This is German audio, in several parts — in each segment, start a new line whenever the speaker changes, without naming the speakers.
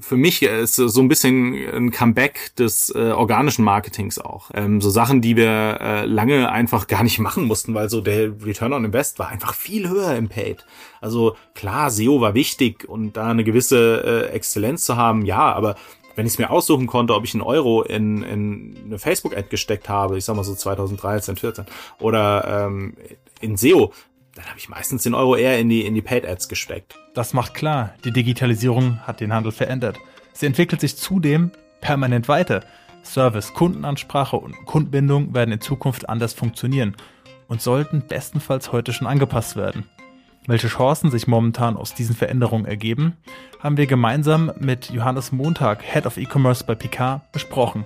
für mich ist so ein bisschen ein Comeback des äh, organischen Marketings auch. Ähm, so Sachen, die wir äh, lange einfach gar nicht machen mussten, weil so der Return on Invest war einfach viel höher im Paid. Also klar, SEO war wichtig und da eine gewisse äh, Exzellenz zu haben, ja, aber wenn ich es mir aussuchen konnte, ob ich einen Euro in, in eine Facebook-Ad gesteckt habe, ich sag mal so 2013, 14, oder ähm, in SEO, dann habe ich meistens den Euro eher in die, in die Paid-Ads gesteckt.
Das macht klar, die Digitalisierung hat den Handel verändert. Sie entwickelt sich zudem permanent weiter. Service, Kundenansprache und Kundenbindung werden in Zukunft anders funktionieren und sollten bestenfalls heute schon angepasst werden. Welche Chancen sich momentan aus diesen Veränderungen ergeben, haben wir gemeinsam mit Johannes Montag, Head of E-Commerce bei Picard, besprochen.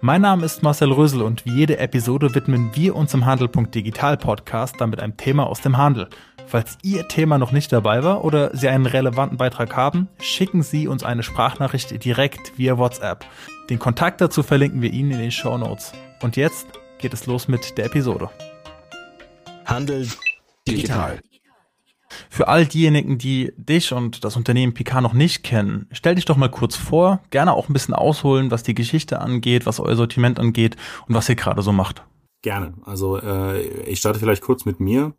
Mein Name ist Marcel Rösel und wie jede Episode widmen wir uns im Handel.digital Podcast damit einem Thema aus dem Handel. Falls Ihr Thema noch nicht dabei war oder Sie einen relevanten Beitrag haben, schicken Sie uns eine Sprachnachricht direkt via WhatsApp. Den Kontakt dazu verlinken wir Ihnen in den Show Notes. Und jetzt geht es los mit der Episode.
Handel digital.
Für all diejenigen, die dich und das Unternehmen Picard noch nicht kennen, stell dich doch mal kurz vor, gerne auch ein bisschen ausholen, was die Geschichte angeht, was euer Sortiment angeht und was ihr gerade so macht.
Gerne. Also äh, ich starte vielleicht kurz mit mir.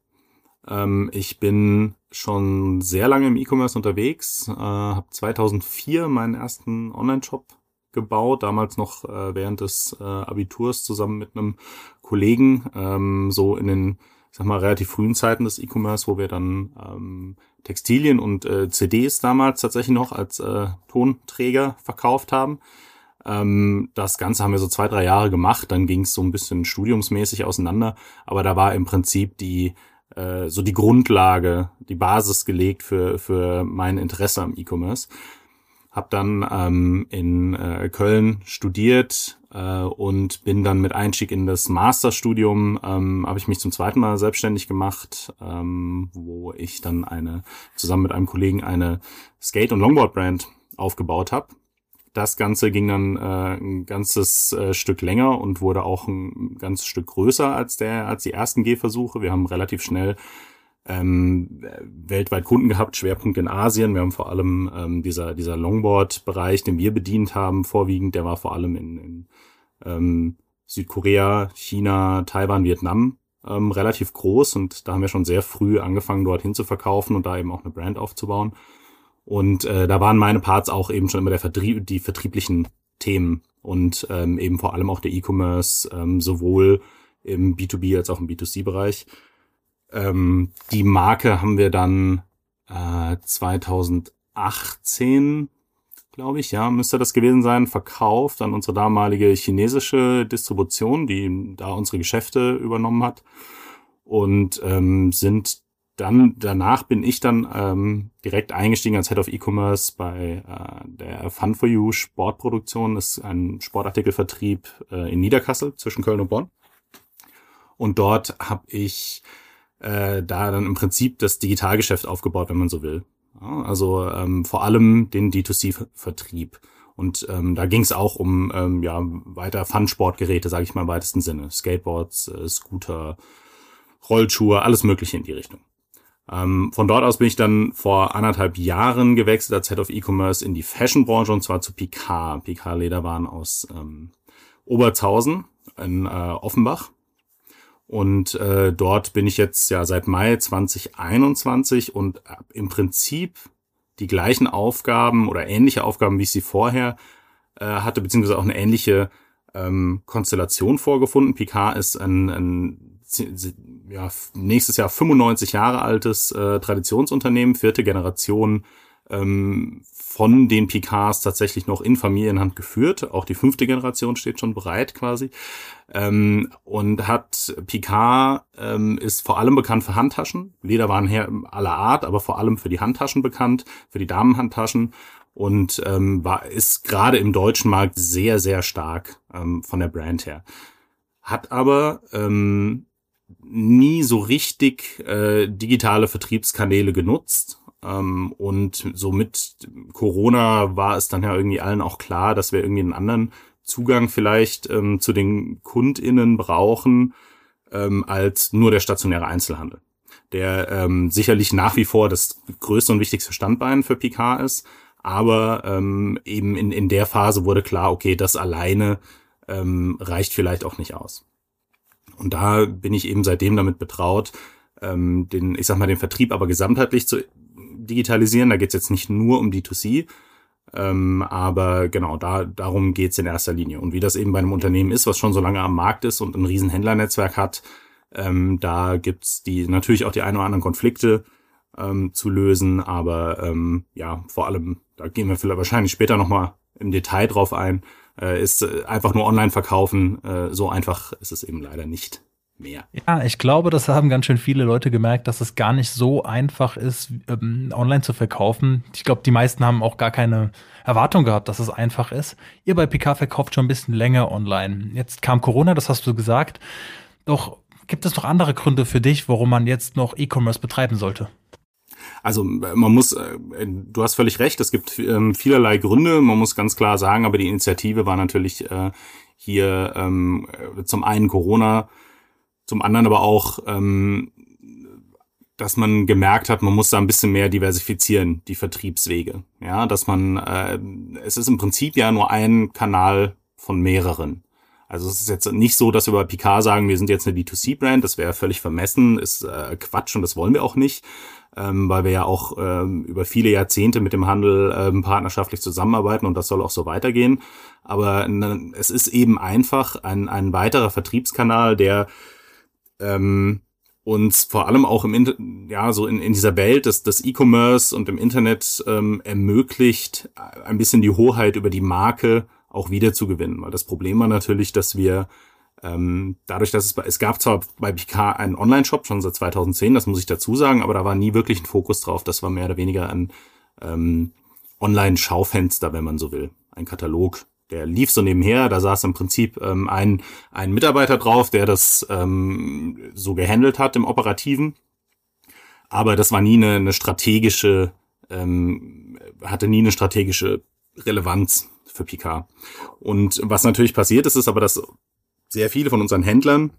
Ähm, ich bin schon sehr lange im E-Commerce unterwegs, äh, habe 2004 meinen ersten Online-Shop gebaut, damals noch äh, während des äh, Abiturs zusammen mit einem Kollegen, ähm, so in den sag mal, relativ frühen Zeiten des E-Commerce, wo wir dann ähm, Textilien und äh, CDs damals tatsächlich noch als äh, Tonträger verkauft haben. Ähm, das Ganze haben wir so zwei, drei Jahre gemacht, dann ging es so ein bisschen studiumsmäßig auseinander, aber da war im Prinzip die äh, so die Grundlage, die Basis gelegt für, für mein Interesse am E-Commerce. Hab dann ähm, in äh, Köln studiert, äh, und bin dann mit Einstieg in das Masterstudium, ähm, habe ich mich zum zweiten Mal selbstständig gemacht, ähm, wo ich dann eine, zusammen mit einem Kollegen eine Skate- und Longboard-Brand aufgebaut habe. Das Ganze ging dann äh, ein ganzes äh, Stück länger und wurde auch ein ganzes Stück größer als der als die ersten Gehversuche. Wir haben relativ schnell ähm, weltweit Kunden gehabt, Schwerpunkt in Asien. Wir haben vor allem ähm, dieser, dieser Longboard-Bereich, den wir bedient haben, vorwiegend, der war vor allem in, in ähm, Südkorea, China, Taiwan, Vietnam ähm, relativ groß und da haben wir schon sehr früh angefangen, dorthin zu verkaufen und da eben auch eine Brand aufzubauen. Und äh, da waren meine Parts auch eben schon immer der Vertrieb, die vertrieblichen Themen und ähm, eben vor allem auch der E-Commerce, ähm, sowohl im B2B als auch im B2C-Bereich. Ähm, die Marke haben wir dann äh, 2018, glaube ich, ja, müsste das gewesen sein, verkauft an unsere damalige chinesische Distribution, die da unsere Geschäfte übernommen hat. Und ähm, sind dann, danach bin ich dann ähm, direkt eingestiegen als Head of E-Commerce bei äh, der Fun for You Sportproduktion. Das ist ein Sportartikelvertrieb äh, in Niederkassel zwischen Köln und Bonn. Und dort habe ich äh, da dann im Prinzip das Digitalgeschäft aufgebaut, wenn man so will. Ja, also ähm, vor allem den D2C-Vertrieb. Und ähm, da ging es auch um ähm, ja weiter Fun-Sportgeräte, sage ich mal im weitesten Sinne. Skateboards, äh, Scooter, Rollschuhe, alles Mögliche in die Richtung. Ähm, von dort aus bin ich dann vor anderthalb Jahren gewechselt als Head of E-Commerce in die Fashion-Branche und zwar zu Picard. Picard Lederwaren aus ähm, Oberzhausen in äh, Offenbach. Und äh, dort bin ich jetzt ja seit Mai 2021 und im Prinzip die gleichen Aufgaben oder ähnliche Aufgaben, wie ich sie vorher äh, hatte, beziehungsweise auch eine ähnliche ähm, Konstellation vorgefunden. Picard ist ein, ein ja, nächstes Jahr 95 Jahre altes äh, Traditionsunternehmen, vierte Generation ähm, von den Picards tatsächlich noch in Familienhand geführt. Auch die fünfte Generation steht schon bereit quasi. Ähm, und hat Picard ähm, ist vor allem bekannt für Handtaschen. Lederwaren her aller Art, aber vor allem für die Handtaschen bekannt, für die Damenhandtaschen und ähm, war ist gerade im deutschen Markt sehr sehr stark ähm, von der Brand her. Hat aber ähm, nie so richtig äh, digitale Vertriebskanäle genutzt und so mit Corona war es dann ja irgendwie allen auch klar, dass wir irgendwie einen anderen Zugang vielleicht ähm, zu den KundInnen brauchen, ähm, als nur der stationäre Einzelhandel. Der ähm, sicherlich nach wie vor das größte und wichtigste Standbein für Picard ist, Aber ähm, eben in, in der Phase wurde klar, okay, das alleine ähm, reicht vielleicht auch nicht aus. Und da bin ich eben seitdem damit betraut, ähm, den, ich sag mal, den Vertrieb aber gesamtheitlich zu digitalisieren. Da geht es jetzt nicht nur um D2C, ähm, aber genau, da, darum geht's in erster Linie. Und wie das eben bei einem Unternehmen ist, was schon so lange am Markt ist und ein riesen Händlernetzwerk hat, ähm, da gibt's die natürlich auch die ein oder anderen Konflikte ähm, zu lösen, aber ähm, ja, vor allem, da gehen wir vielleicht wahrscheinlich später nochmal im Detail drauf ein, äh, ist äh, einfach nur online verkaufen. Äh, so einfach ist es eben leider nicht mehr.
Ja, ich glaube, das haben ganz schön viele Leute gemerkt, dass es gar nicht so einfach ist, ähm, online zu verkaufen. Ich glaube, die meisten haben auch gar keine Erwartung gehabt, dass es einfach ist. Ihr bei PK verkauft schon ein bisschen länger online. Jetzt kam Corona, das hast du gesagt. Doch gibt es noch andere Gründe für dich, warum man jetzt noch E-Commerce betreiben sollte?
Also man muss, äh, du hast völlig recht, es gibt ähm, vielerlei Gründe. Man muss ganz klar sagen, aber die Initiative war natürlich äh, hier ähm, zum einen Corona, zum anderen aber auch, ähm, dass man gemerkt hat, man muss da ein bisschen mehr diversifizieren, die Vertriebswege. Ja, dass man, äh, es ist im Prinzip ja nur ein Kanal von mehreren. Also es ist jetzt nicht so, dass wir bei Picard sagen, wir sind jetzt eine D2C-Brand, das wäre völlig vermessen, ist äh, Quatsch und das wollen wir auch nicht, ähm, weil wir ja auch ähm, über viele Jahrzehnte mit dem Handel ähm, partnerschaftlich zusammenarbeiten und das soll auch so weitergehen. Aber ne, es ist eben einfach ein, ein weiterer Vertriebskanal, der ähm, uns vor allem auch im Inter ja so in, in dieser Welt des, des E-Commerce und im Internet ähm, ermöglicht, ein bisschen die Hoheit über die Marke auch wieder zu gewinnen. Weil das Problem war natürlich, dass wir ähm, dadurch, dass es bei, es gab zwar bei Picard einen Online-Shop schon seit 2010, das muss ich dazu sagen, aber da war nie wirklich ein Fokus drauf. Das war mehr oder weniger ein ähm, Online-Schaufenster, wenn man so will. Ein Katalog, der lief so nebenher. Da saß im Prinzip ähm, ein, ein Mitarbeiter drauf, der das ähm, so gehandelt hat im Operativen. Aber das war nie eine, eine strategische, ähm, hatte nie eine strategische Relevanz für Picard. Und was natürlich passiert ist, ist aber, dass sehr viele von unseren Händlern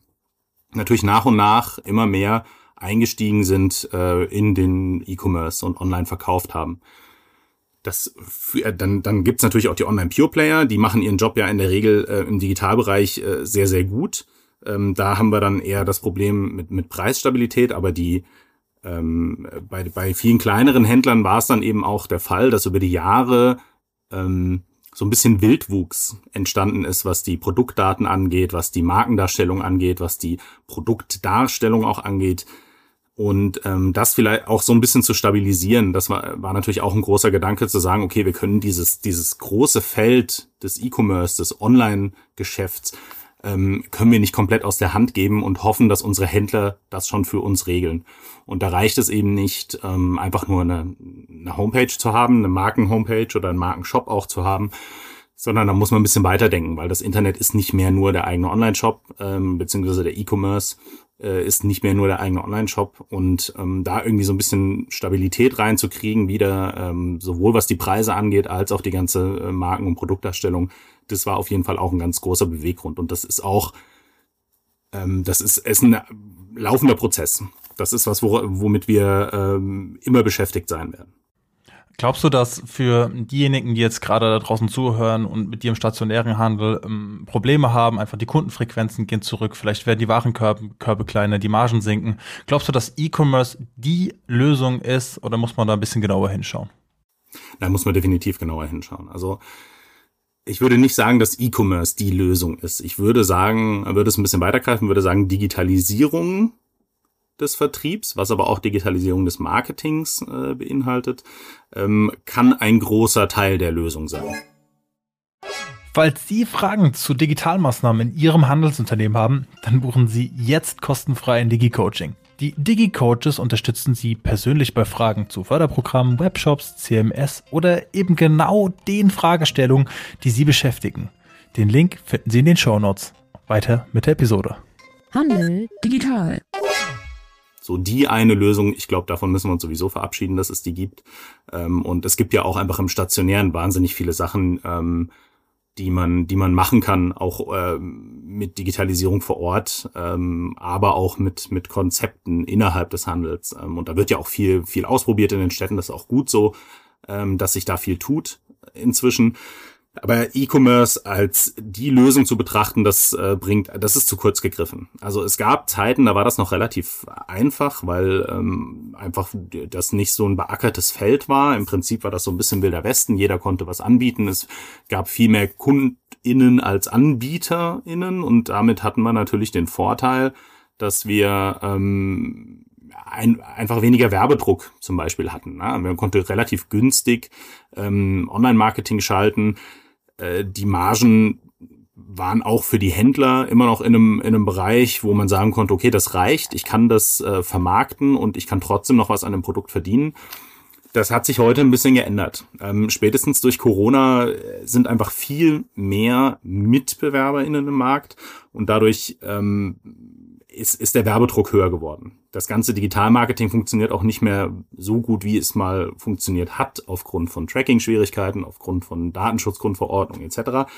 natürlich nach und nach immer mehr eingestiegen sind äh, in den E-Commerce und online verkauft haben. Das, für, dann, dann gibt's natürlich auch die Online-Pure-Player, die machen ihren Job ja in der Regel äh, im Digitalbereich äh, sehr, sehr gut. Ähm, da haben wir dann eher das Problem mit, mit Preisstabilität, aber die ähm, bei, bei vielen kleineren Händlern war es dann eben auch der Fall, dass über die Jahre ähm, so ein bisschen Wildwuchs entstanden ist, was die Produktdaten angeht, was die Markendarstellung angeht, was die Produktdarstellung auch angeht. Und ähm, das vielleicht auch so ein bisschen zu stabilisieren, das war, war natürlich auch ein großer Gedanke zu sagen, okay, wir können dieses, dieses große Feld des E-Commerce, des Online-Geschäfts, ähm, können wir nicht komplett aus der Hand geben und hoffen, dass unsere Händler das schon für uns regeln. Und da reicht es eben nicht, ähm, einfach nur eine, eine Homepage zu haben, eine Marken-Homepage oder einen Markenshop auch zu haben, sondern da muss man ein bisschen weiterdenken, weil das Internet ist nicht mehr nur der eigene Online-Shop, ähm, beziehungsweise der E-Commerce äh, ist nicht mehr nur der eigene Online-Shop und ähm, da irgendwie so ein bisschen Stabilität reinzukriegen, wieder ähm, sowohl was die Preise angeht, als auch die ganze äh, Marken- und Produktdarstellung, das war auf jeden Fall auch ein ganz großer Beweggrund und das ist auch, ähm, das ist, ist ein laufender Prozess. Das ist was, womit wir ähm, immer beschäftigt sein werden.
Glaubst du, dass für diejenigen, die jetzt gerade da draußen zuhören und mit dir im stationären Handel ähm, Probleme haben, einfach die Kundenfrequenzen gehen zurück, vielleicht werden die Warenkörbe kleiner, die Margen sinken. Glaubst du, dass E-Commerce die Lösung ist oder muss man da ein bisschen genauer hinschauen?
Da muss man definitiv genauer hinschauen. Also ich würde nicht sagen, dass E-Commerce die Lösung ist. Ich würde sagen, würde es ein bisschen weitergreifen, würde sagen, Digitalisierung des Vertriebs, was aber auch Digitalisierung des Marketings äh, beinhaltet, ähm, kann ein großer Teil der Lösung sein.
Falls Sie Fragen zu Digitalmaßnahmen in Ihrem Handelsunternehmen haben, dann buchen Sie jetzt kostenfrei ein Digi-Coaching. Die Digi-Coaches unterstützen Sie persönlich bei Fragen zu Förderprogrammen, Webshops, CMS oder eben genau den Fragestellungen, die Sie beschäftigen. Den Link finden Sie in den Show Notes. Weiter mit der Episode.
Handel digital
so die eine Lösung. Ich glaube, davon müssen wir uns sowieso verabschieden, dass es die gibt. Ähm, und es gibt ja auch einfach im Stationären wahnsinnig viele Sachen, ähm, die man, die man machen kann, auch ähm, mit Digitalisierung vor Ort, ähm, aber auch mit mit Konzepten innerhalb des Handels. Ähm, und da wird ja auch viel viel ausprobiert in den Städten. Das ist auch gut so. ähm, dass sich da viel tut inzwischen. Aber E-Commerce als die Lösung zu betrachten, das äh, bringt, das ist zu kurz gegriffen. Also es gab Zeiten, da war das noch relativ einfach, weil ähm, einfach das nicht so ein beackertes Feld war. Im Prinzip war das so ein bisschen wilder Westen. Jeder konnte was anbieten. Es gab viel mehr KundInnen als AnbieterInnen und damit hatten wir natürlich den Vorteil, dass wir ähm, ein, einfach weniger Werbedruck zum Beispiel hatten. Ne? Man konnte relativ günstig ähm, Online-Marketing schalten. Äh, die Margen waren auch für die Händler immer noch in einem, in einem Bereich, wo man sagen konnte, okay, das reicht, ich kann das äh, vermarkten und ich kann trotzdem noch was an dem Produkt verdienen. Das hat sich heute ein bisschen geändert. Ähm, spätestens durch Corona äh, sind einfach viel mehr MitbewerberInnen im Markt und dadurch ähm, ist, ist der Werbedruck höher geworden. Das ganze Digitalmarketing funktioniert auch nicht mehr so gut, wie es mal funktioniert hat, aufgrund von Tracking-Schwierigkeiten, aufgrund von Datenschutzgrundverordnung etc.,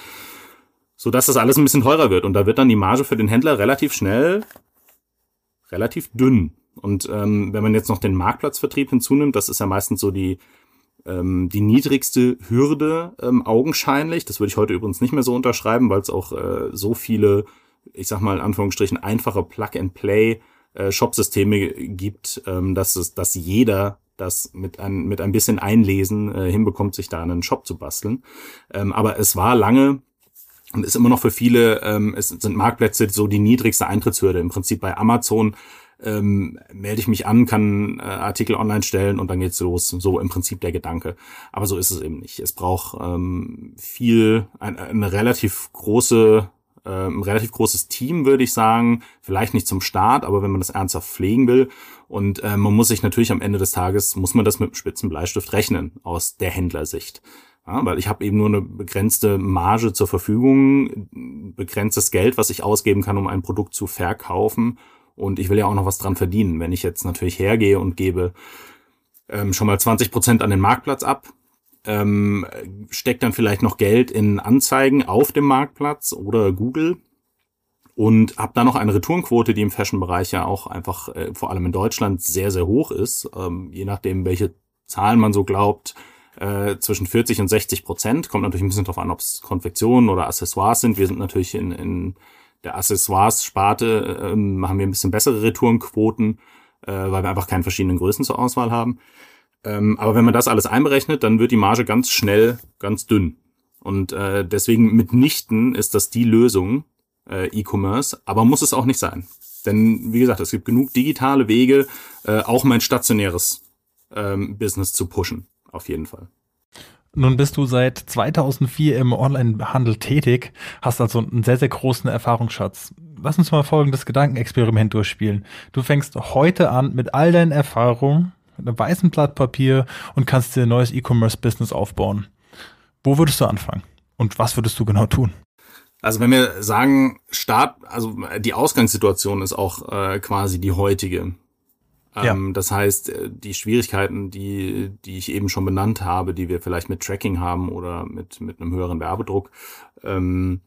so dass das alles ein bisschen teurer wird. Und da wird dann die Marge für den Händler relativ schnell relativ dünn. Und ähm, wenn man jetzt noch den Marktplatzvertrieb hinzunimmt, das ist ja meistens so die ähm, die niedrigste Hürde ähm, augenscheinlich. Das würde ich heute übrigens nicht mehr so unterschreiben, weil es auch äh, so viele ich sag mal in Anführungsstrichen, einfache Plug-and-Play äh, Shop-Systeme gibt, ähm, dass es, dass jeder das mit ein, mit ein bisschen Einlesen äh, hinbekommt, sich da einen Shop zu basteln. Ähm, aber es war lange und ist immer noch für viele, ähm, es sind Marktplätze so die niedrigste Eintrittshürde. Im Prinzip bei Amazon ähm, melde ich mich an, kann äh, Artikel online stellen und dann geht's los. So im Prinzip der Gedanke. Aber so ist es eben nicht. Es braucht ähm, viel, ein, eine relativ große äh, ein relativ großes Team, würde ich sagen. Vielleicht nicht zum Start, aber wenn man das ernsthaft pflegen will. Und äh, man muss sich natürlich am Ende des Tages, muss man das mit einem spitzen Bleistift rechnen, aus der Händlersicht. Ja, weil ich habe eben nur eine begrenzte Marge zur Verfügung, begrenztes Geld, was ich ausgeben kann, um ein Produkt zu verkaufen. Und ich will ja auch noch was dran verdienen. Wenn ich jetzt natürlich hergehe und gebe ähm, schon mal 20 Prozent an den Marktplatz ab, ähm, steckt dann vielleicht noch Geld in Anzeigen auf dem Marktplatz oder Google und habe da noch eine Retourenquote, die im Fashion-Bereich ja auch einfach äh, vor allem in Deutschland sehr, sehr hoch ist, ähm, je nachdem, welche Zahlen man so glaubt, äh, zwischen 40 und 60 Prozent. Kommt natürlich ein bisschen drauf an, ob es Konfektionen oder Accessoires sind. Wir sind natürlich in, in der Accessoires-Sparte, äh, haben wir ein bisschen bessere Retourenquoten, äh, weil wir einfach keine verschiedenen Größen zur Auswahl haben. Ähm, aber wenn man das alles einberechnet, dann wird die Marge ganz schnell ganz dünn. Und äh, deswegen mitnichten ist das die Lösung, äh, E-Commerce, aber muss es auch nicht sein. Denn wie gesagt, es gibt genug digitale Wege, äh, auch mein stationäres ähm, Business zu pushen. Auf jeden Fall.
Nun bist du seit 2004 im Onlinehandel tätig, hast also einen sehr, sehr großen Erfahrungsschatz. Lass uns mal folgendes Gedankenexperiment durchspielen. Du fängst heute an mit all deinen Erfahrungen mit einem weißen Blatt Papier und kannst dir ein neues E-Commerce-Business aufbauen. Wo würdest du anfangen? Und was würdest du genau tun?
Also wenn wir sagen, Start, also die Ausgangssituation ist auch äh, quasi die heutige. Ähm, ja. Das heißt, äh, die Schwierigkeiten, die, die ich eben schon benannt habe, die wir vielleicht mit Tracking haben oder mit, mit einem höheren Werbedruck, ähm,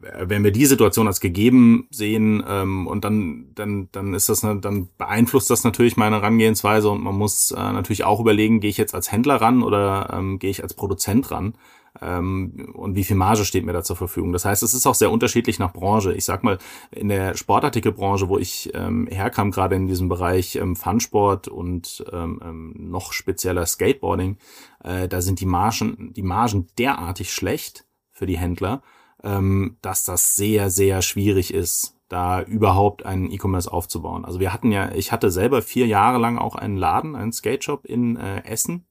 wenn wir die Situation als gegeben sehen ähm, und dann dann dann ist das dann beeinflusst das natürlich meine Herangehensweise und man muss äh, natürlich auch überlegen, gehe ich jetzt als Händler ran oder ähm, gehe ich als Produzent ran ähm, und wie viel Marge steht mir da zur Verfügung. Das heißt, es ist auch sehr unterschiedlich nach Branche. Ich sag mal in der Sportartikelbranche, wo ich ähm, herkam, gerade in diesem Bereich ähm, Funsport und ähm, ähm, noch spezieller Skateboarding, äh, da sind die Margen die Margen derartig schlecht für die Händler ähm, dass das sehr, sehr schwierig ist, da überhaupt einen E-Commerce aufzubauen. Also wir hatten ja, ich hatte selber vier Jahre lang auch einen Laden, einen Skate Shop in äh, Essen.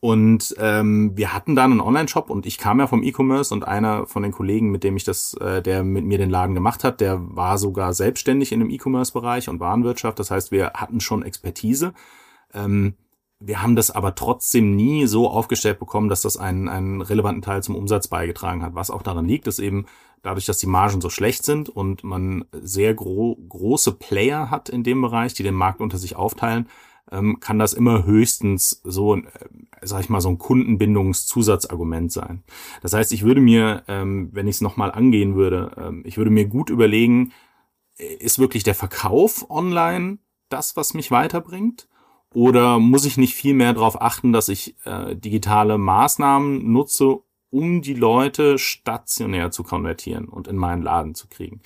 Und ähm, wir hatten da einen Online-Shop und ich kam ja vom E-Commerce und einer von den Kollegen, mit dem ich das, äh, der mit mir den Laden gemacht hat, der war sogar selbstständig in dem E-Commerce-Bereich und Warenwirtschaft. Das heißt, wir hatten schon Expertise. Ähm, wir haben das aber trotzdem nie so aufgestellt bekommen, dass das einen, einen relevanten Teil zum Umsatz beigetragen hat. Was auch daran liegt, ist eben dadurch, dass die Margen so schlecht sind und man sehr gro große Player hat in dem Bereich, die den Markt unter sich aufteilen, ähm, kann das immer höchstens so, äh, sag ich mal, so ein Kundenbindungszusatzargument sein. Das heißt, ich würde mir, ähm, wenn ich es nochmal angehen würde, ähm, ich würde mir gut überlegen, ist wirklich der Verkauf online das, was mich weiterbringt? Oder muss ich nicht viel mehr darauf achten, dass ich äh, digitale Maßnahmen nutze, um die Leute stationär zu konvertieren und in meinen Laden zu kriegen?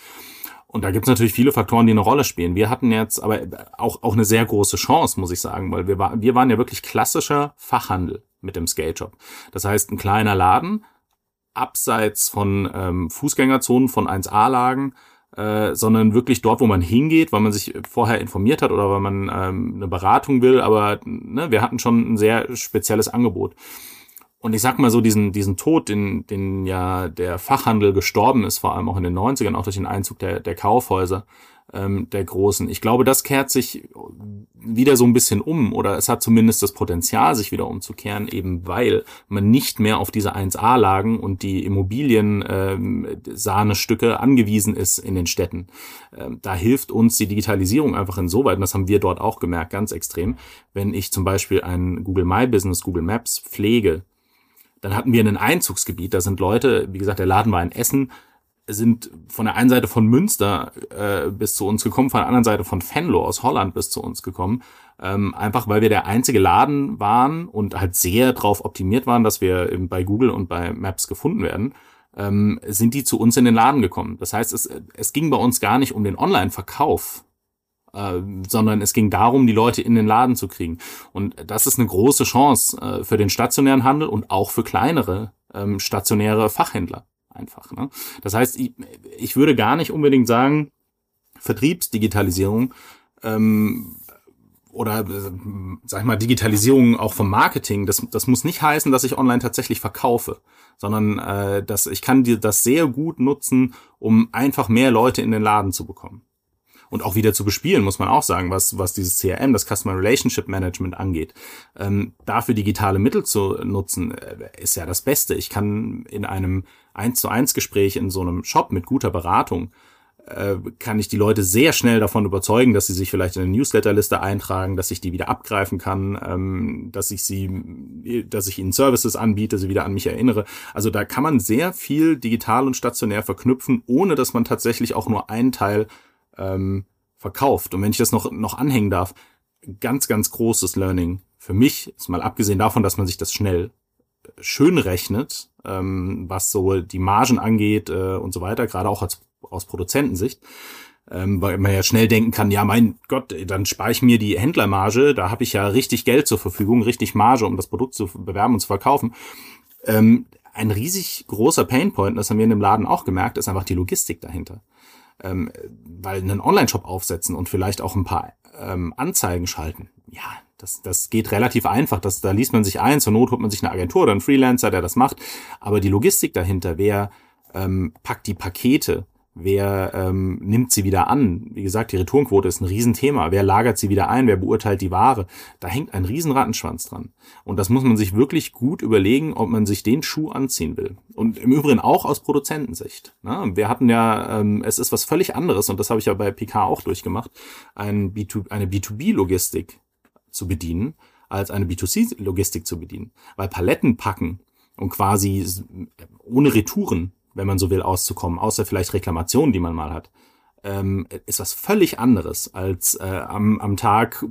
Und da gibt es natürlich viele Faktoren, die eine Rolle spielen. Wir hatten jetzt aber auch, auch eine sehr große Chance, muss ich sagen, weil wir, war, wir waren ja wirklich klassischer Fachhandel mit dem Skate Shop. Das heißt, ein kleiner Laden, abseits von ähm, Fußgängerzonen, von 1A-Lagen, äh, sondern wirklich dort, wo man hingeht, weil man sich vorher informiert hat oder weil man ähm, eine Beratung will. Aber ne, wir hatten schon ein sehr spezielles Angebot. Und ich sag mal so, diesen, diesen Tod, den, den ja der Fachhandel gestorben ist, vor allem auch in den 90ern, auch durch den Einzug der, der Kaufhäuser, ähm, der großen. Ich glaube, das kehrt sich wieder so ein bisschen um oder es hat zumindest das Potenzial, sich wieder umzukehren, eben weil man nicht mehr auf diese 1A-Lagen und die Immobilien ähm, angewiesen ist in den Städten. Ähm, da hilft uns die Digitalisierung einfach insoweit, und das haben wir dort auch gemerkt, ganz extrem, wenn ich zum Beispiel ein Google My Business, Google Maps pflege, dann hatten wir ein Einzugsgebiet, da sind Leute, wie gesagt, der Laden war in Essen, sind von der einen Seite von Münster äh, bis zu uns gekommen, von der anderen Seite von Venlo aus Holland bis zu uns gekommen. Ähm, einfach weil wir der einzige Laden waren und halt sehr darauf optimiert waren, dass wir bei Google und bei Maps gefunden werden, ähm, sind die zu uns in den Laden gekommen. Das heißt, es, es ging bei uns gar nicht um den Online-Verkauf, äh, sondern es ging darum, die Leute in den Laden zu kriegen. Und das ist eine große Chance äh, für den stationären Handel und auch für kleinere ähm, stationäre Fachhändler einfach. Ne? Das heißt, ich, ich würde gar nicht unbedingt sagen, Vertriebsdigitalisierung ähm, oder äh, sag ich mal Digitalisierung auch vom Marketing, das, das muss nicht heißen, dass ich online tatsächlich verkaufe, sondern äh, dass ich kann dir das sehr gut nutzen, um einfach mehr Leute in den Laden zu bekommen und auch wieder zu bespielen, muss man auch sagen, was, was dieses CRM, das Customer Relationship Management angeht. Ähm, dafür digitale Mittel zu nutzen, äh, ist ja das Beste. Ich kann in einem 1 zu 1 Gespräch in so einem Shop mit guter Beratung äh, kann ich die Leute sehr schnell davon überzeugen, dass sie sich vielleicht in eine Newsletterliste eintragen, dass ich die wieder abgreifen kann, ähm, dass ich sie, dass ich ihnen Services anbiete, sie wieder an mich erinnere. Also da kann man sehr viel digital und stationär verknüpfen, ohne dass man tatsächlich auch nur einen Teil ähm, verkauft. Und wenn ich das noch, noch anhängen darf, ganz, ganz großes Learning für mich, ist mal abgesehen davon, dass man sich das schnell äh, schön rechnet, ähm, was so die Margen angeht äh, und so weiter, gerade auch als, aus Produzentensicht, ähm, weil man ja schnell denken kann, ja mein Gott, dann spare ich mir die Händlermarge, da habe ich ja richtig Geld zur Verfügung, richtig Marge, um das Produkt zu bewerben und zu verkaufen. Ähm, ein riesig großer Painpoint, das haben wir in dem Laden auch gemerkt, ist einfach die Logistik dahinter ähm, weil einen Online-Shop aufsetzen und vielleicht auch ein paar ähm, Anzeigen schalten, ja, das, das geht relativ einfach. Das, da liest man sich ein, zur Not holt man sich eine Agentur oder einen Freelancer, der das macht. Aber die Logistik dahinter, wer ähm, packt die Pakete, Wer ähm, nimmt sie wieder an? Wie gesagt, die Returnquote ist ein Riesenthema. Wer lagert sie wieder ein? Wer beurteilt die Ware? Da hängt ein Riesenrattenschwanz dran. Und das muss man sich wirklich gut überlegen, ob man sich den Schuh anziehen will. Und im Übrigen auch aus Produzentensicht. Ne? Wir hatten ja, ähm, es ist was völlig anderes, und das habe ich ja bei PK auch durchgemacht, ein B2, eine B2B-Logistik zu bedienen, als eine B2C-Logistik zu bedienen. Weil Paletten packen und quasi ohne Retouren wenn man so will, auszukommen, außer vielleicht Reklamationen, die man mal hat, ähm, ist was völlig anderes als äh, am, am Tag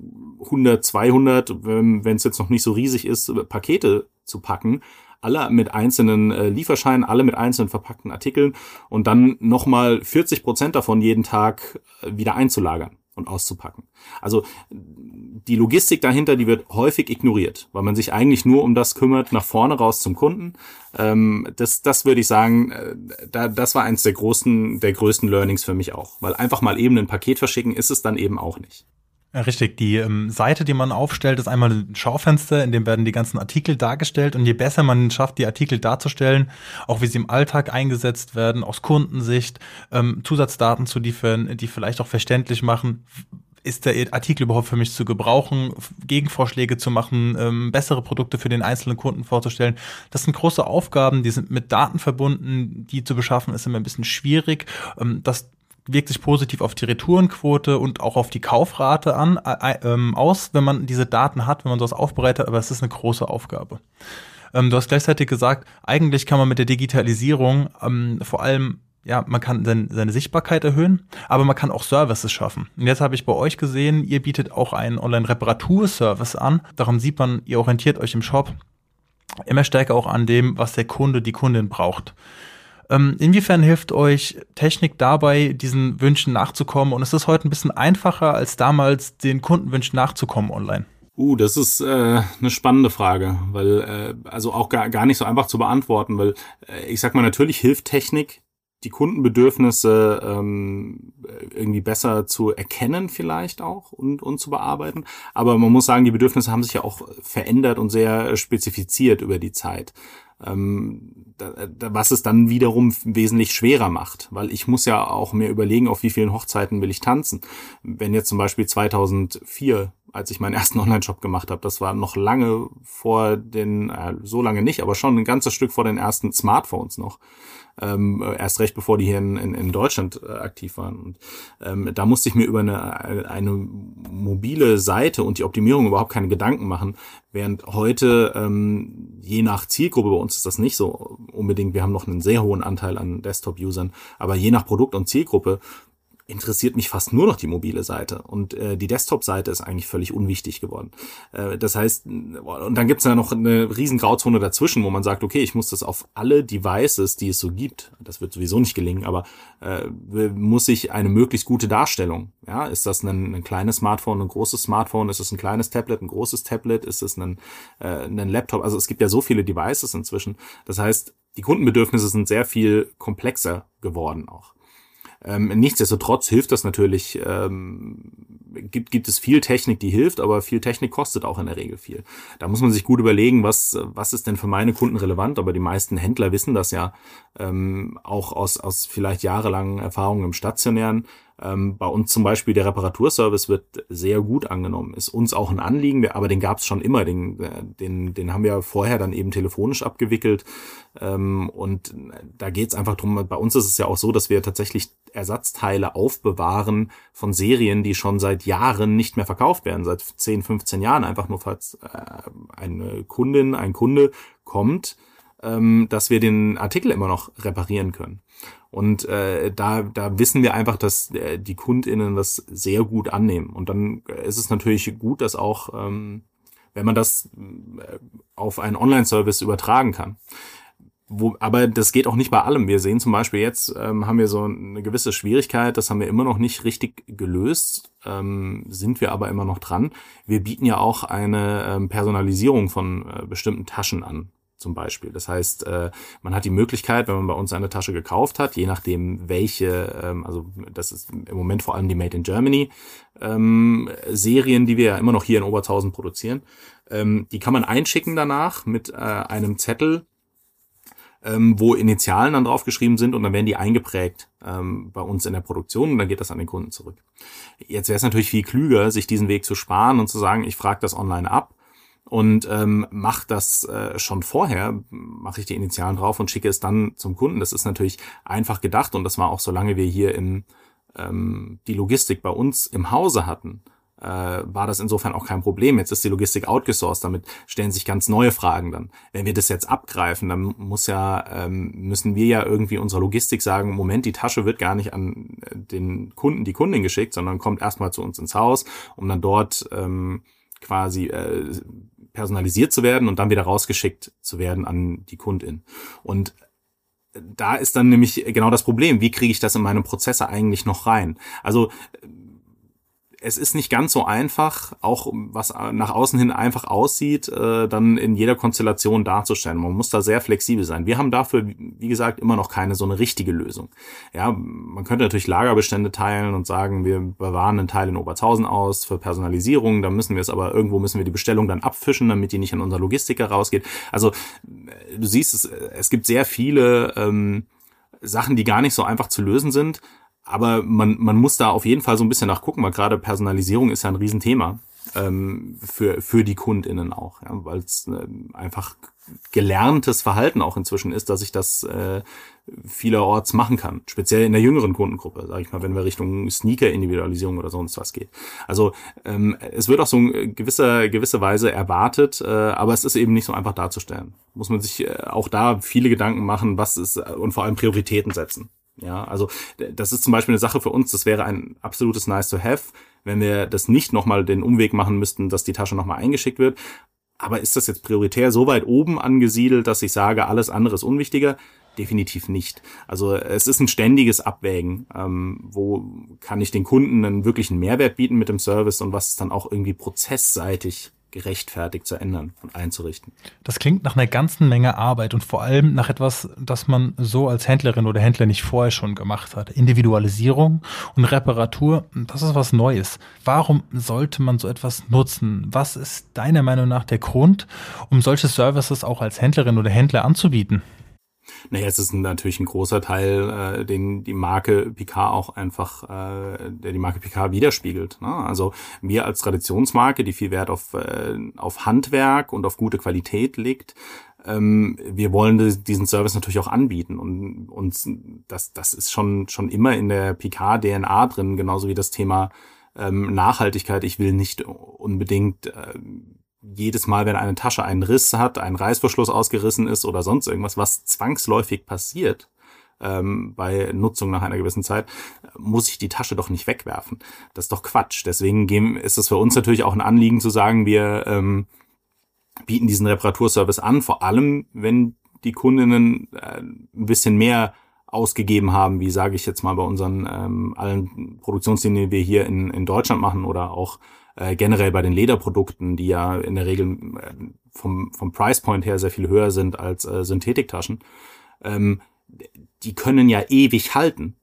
100, 200, wenn es jetzt noch nicht so riesig ist, Pakete zu packen, alle mit einzelnen äh, Lieferscheinen, alle mit einzelnen verpackten Artikeln und dann nochmal 40 Prozent davon jeden Tag äh, wieder einzulagern und auszupacken. Also die Logistik dahinter, die wird häufig ignoriert, weil man sich eigentlich nur um das kümmert, nach vorne raus zum Kunden. Ähm, das, das würde ich sagen, äh, da, das war eins der großen, der größten Learnings für mich auch, weil einfach mal eben ein Paket verschicken ist es dann eben auch nicht.
Ja, richtig. Die ähm, Seite, die man aufstellt, ist einmal ein Schaufenster, in dem werden die ganzen Artikel dargestellt. Und je besser man schafft, die Artikel darzustellen, auch wie sie im Alltag eingesetzt werden, aus Kundensicht, ähm, Zusatzdaten zu liefern, die vielleicht auch verständlich machen, ist der Artikel überhaupt für mich zu gebrauchen, Gegenvorschläge zu machen, ähm, bessere Produkte für den einzelnen Kunden vorzustellen. Das sind große Aufgaben, die sind mit Daten verbunden, die zu beschaffen ist immer ein bisschen schwierig. Ähm, das wirkt sich positiv auf die Retourenquote und auch auf die Kaufrate an, äh, äh, aus, wenn man diese Daten hat, wenn man sowas aufbereitet, aber es ist eine große Aufgabe. Ähm, du hast gleichzeitig gesagt, eigentlich kann man mit der Digitalisierung ähm, vor allem ja, man kann seine Sichtbarkeit erhöhen, aber man kann auch Services schaffen. Und jetzt habe ich bei euch gesehen, ihr bietet auch einen Online-Reparaturservice an. Darum sieht man, ihr orientiert euch im Shop immer stärker auch an dem, was der Kunde, die Kundin braucht. Ähm, inwiefern hilft euch Technik dabei, diesen Wünschen nachzukommen? Und ist es heute ein bisschen einfacher, als damals den Kundenwünschen nachzukommen online?
Uh, das ist äh, eine spannende Frage, weil äh, also auch gar, gar nicht so einfach zu beantworten, weil äh, ich sag mal, natürlich hilft Technik, die Kundenbedürfnisse ähm, irgendwie besser zu erkennen vielleicht auch und, und zu bearbeiten. Aber man muss sagen, die Bedürfnisse haben sich ja auch verändert und sehr spezifiziert über die Zeit ähm, was es dann wiederum wesentlich schwerer macht, weil ich muss ja auch mir überlegen, auf wie vielen Hochzeiten will ich tanzen. Wenn jetzt zum Beispiel 2004 als ich meinen ersten Online-Shop gemacht habe. Das war noch lange vor den, äh, so lange nicht, aber schon ein ganzes Stück vor den ersten Smartphones noch ähm, erst recht bevor die hier in, in, in Deutschland äh, aktiv waren. Und ähm, da musste ich mir über eine, eine mobile Seite und die Optimierung überhaupt keine Gedanken machen, während heute ähm, je nach Zielgruppe, bei uns ist das nicht so unbedingt, wir haben noch einen sehr hohen Anteil an Desktop-Usern, aber je nach Produkt und Zielgruppe interessiert mich fast nur noch die mobile Seite und äh, die Desktop-Seite ist eigentlich völlig unwichtig geworden. Äh, das heißt, und dann gibt es ja noch eine riesen Grauzone dazwischen, wo man sagt, okay, ich muss das auf alle Devices, die es so gibt, das wird sowieso nicht gelingen, aber äh, muss ich eine möglichst gute Darstellung. Ja, ist das ein, ein kleines Smartphone, ein großes Smartphone, ist es ein kleines Tablet, ein großes Tablet, ist es ein, äh, ein Laptop? Also es gibt ja so viele Devices inzwischen. Das heißt, die Kundenbedürfnisse sind sehr viel komplexer geworden auch. Ähm, nichtsdestotrotz hilft das natürlich, ähm, gibt, gibt es viel Technik, die hilft, aber viel Technik kostet auch in der Regel viel. Da muss man sich gut überlegen, was, was ist denn für meine Kunden relevant, aber die meisten Händler wissen das ja ähm, auch aus, aus vielleicht jahrelangen Erfahrungen im Stationären. Ähm, bei uns zum Beispiel der Reparaturservice wird sehr gut angenommen. Ist uns auch ein Anliegen, aber den gab es schon immer. Den, äh, den, den haben wir vorher dann eben telefonisch abgewickelt. Ähm, und da geht es einfach drum. bei uns ist es ja auch so, dass wir tatsächlich Ersatzteile aufbewahren von Serien, die schon seit Jahren nicht mehr verkauft werden, seit 10, 15 Jahren, einfach nur falls äh, eine Kundin, ein Kunde kommt, ähm, dass wir den Artikel immer noch reparieren können. Und äh, da, da wissen wir einfach, dass äh, die KundInnen das sehr gut annehmen. Und dann ist es natürlich gut, dass auch, ähm, wenn man das äh, auf einen Online-Service übertragen kann. Wo, aber das geht auch nicht bei allem. Wir sehen zum Beispiel jetzt, ähm, haben wir so eine gewisse Schwierigkeit, das haben wir immer noch nicht richtig gelöst, ähm, sind wir aber immer noch dran. Wir bieten ja auch eine ähm, Personalisierung von äh, bestimmten Taschen an zum Beispiel. Das heißt, äh, man hat die Möglichkeit, wenn man bei uns eine Tasche gekauft hat, je nachdem welche, ähm, also das ist im Moment vor allem die Made in Germany ähm, Serien, die wir ja immer noch hier in Obertshausen produzieren, ähm, die kann man einschicken danach mit äh, einem Zettel, wo Initialen dann draufgeschrieben sind und dann werden die eingeprägt ähm, bei uns in der Produktion und dann geht das an den Kunden zurück. Jetzt wäre es natürlich viel klüger, sich diesen Weg zu sparen und zu sagen, ich frage das online ab und ähm, mache das äh, schon vorher, mache ich die Initialen drauf und schicke es dann zum Kunden. Das ist natürlich einfach gedacht und das war auch solange wir hier in ähm, die Logistik bei uns im Hause hatten, äh, war das insofern auch kein Problem. Jetzt ist die Logistik outgesourced, damit stellen sich ganz neue Fragen dann. Wenn wir das jetzt abgreifen, dann muss ja, ähm, müssen wir ja irgendwie unserer Logistik sagen, Moment, die Tasche wird gar nicht an den Kunden, die Kundin geschickt, sondern kommt erstmal zu uns ins Haus, um dann dort ähm, quasi äh, personalisiert zu werden und dann wieder rausgeschickt zu werden an die Kundin. Und da ist dann nämlich genau das Problem. Wie kriege ich das in meinem Prozesse eigentlich noch rein? Also es ist nicht ganz so einfach, auch was nach außen hin einfach aussieht, äh, dann in jeder Konstellation darzustellen. Man muss da sehr flexibel sein. Wir haben dafür, wie gesagt, immer noch keine so eine richtige Lösung. Ja, man könnte natürlich Lagerbestände teilen und sagen, wir bewahren einen Teil in Obertshausen aus für Personalisierung. Da müssen wir es aber irgendwo müssen wir die Bestellung dann abfischen, damit die nicht an unser Logistiker rausgeht. Also du siehst, es, es gibt sehr viele ähm, Sachen, die gar nicht so einfach zu lösen sind. Aber man, man muss da auf jeden Fall so ein bisschen nachgucken, weil gerade Personalisierung ist ja ein Riesenthema ähm, für, für die KundInnen auch, ja, weil es äh, einfach gelerntes Verhalten auch inzwischen ist, dass ich das äh, vielerorts machen kann. Speziell in der jüngeren Kundengruppe, sage ich mal, wenn wir Richtung Sneaker-Individualisierung oder sonst was geht. Also ähm, es wird auch so in gewisser, gewisser Weise erwartet, äh, aber es ist eben nicht so einfach darzustellen. Muss man sich äh, auch da viele Gedanken machen, was ist äh, und vor allem Prioritäten setzen Ja, also das ist zum Beispiel eine Sache für uns, das wäre ein absolutes Nice to Have, wenn wir das nicht nochmal den Umweg machen müssten, dass die Tasche nochmal eingeschickt wird. Aber ist das jetzt prioritär so weit oben angesiedelt, dass ich sage, alles andere ist unwichtiger? Definitiv nicht. Also es ist ein ständiges Abwägen, ähm, wo kann ich den Kunden einen wirklichen Mehrwert bieten mit dem Service und was ist dann auch irgendwie prozessseitig gerechtfertigt zu ändern und einzurichten.
Das klingt nach einer ganzen Menge Arbeit und vor allem nach etwas, das man so als Händlerin oder Händler nicht vorher schon gemacht hat. Individualisierung und Reparatur, das ist was Neues. Warum sollte man so etwas nutzen? Was ist deiner Meinung nach der Grund, um solche Services auch als Händlerin oder Händler anzubieten?
Naja, es ist natürlich ein großer Teil, äh, den die Marke Picard auch einfach, äh, der die Marke Picard widerspiegelt. Ne? Also wir als Traditionsmarke, die viel Wert auf, äh, auf Handwerk und auf gute Qualität legt, ähm, wir wollen diesen Service natürlich auch anbieten und uns das das ist schon schon immer in der Picard DNA drin, genauso wie das Thema ähm, Nachhaltigkeit. Ich will nicht unbedingt äh, jedes Mal, wenn eine Tasche einen Riss hat, ein Reißverschluss ausgerissen ist oder sonst irgendwas, was zwangsläufig passiert ähm, bei Nutzung nach einer gewissen Zeit, muss ich die Tasche doch nicht wegwerfen. Das ist doch Quatsch. Deswegen ist es für uns natürlich auch ein Anliegen zu sagen, wir ähm, bieten diesen Reparaturservice an, vor allem wenn die Kundinnen äh, ein bisschen mehr ausgegeben haben, wie sage ich jetzt mal bei unseren ähm, allen Produktionslinien, die wir hier in, in Deutschland machen oder auch äh, generell bei den Lederprodukten, die ja in der Regel äh, vom, vom Price Point her sehr viel höher sind als äh, Synthetiktaschen, ähm, die können ja ewig halten,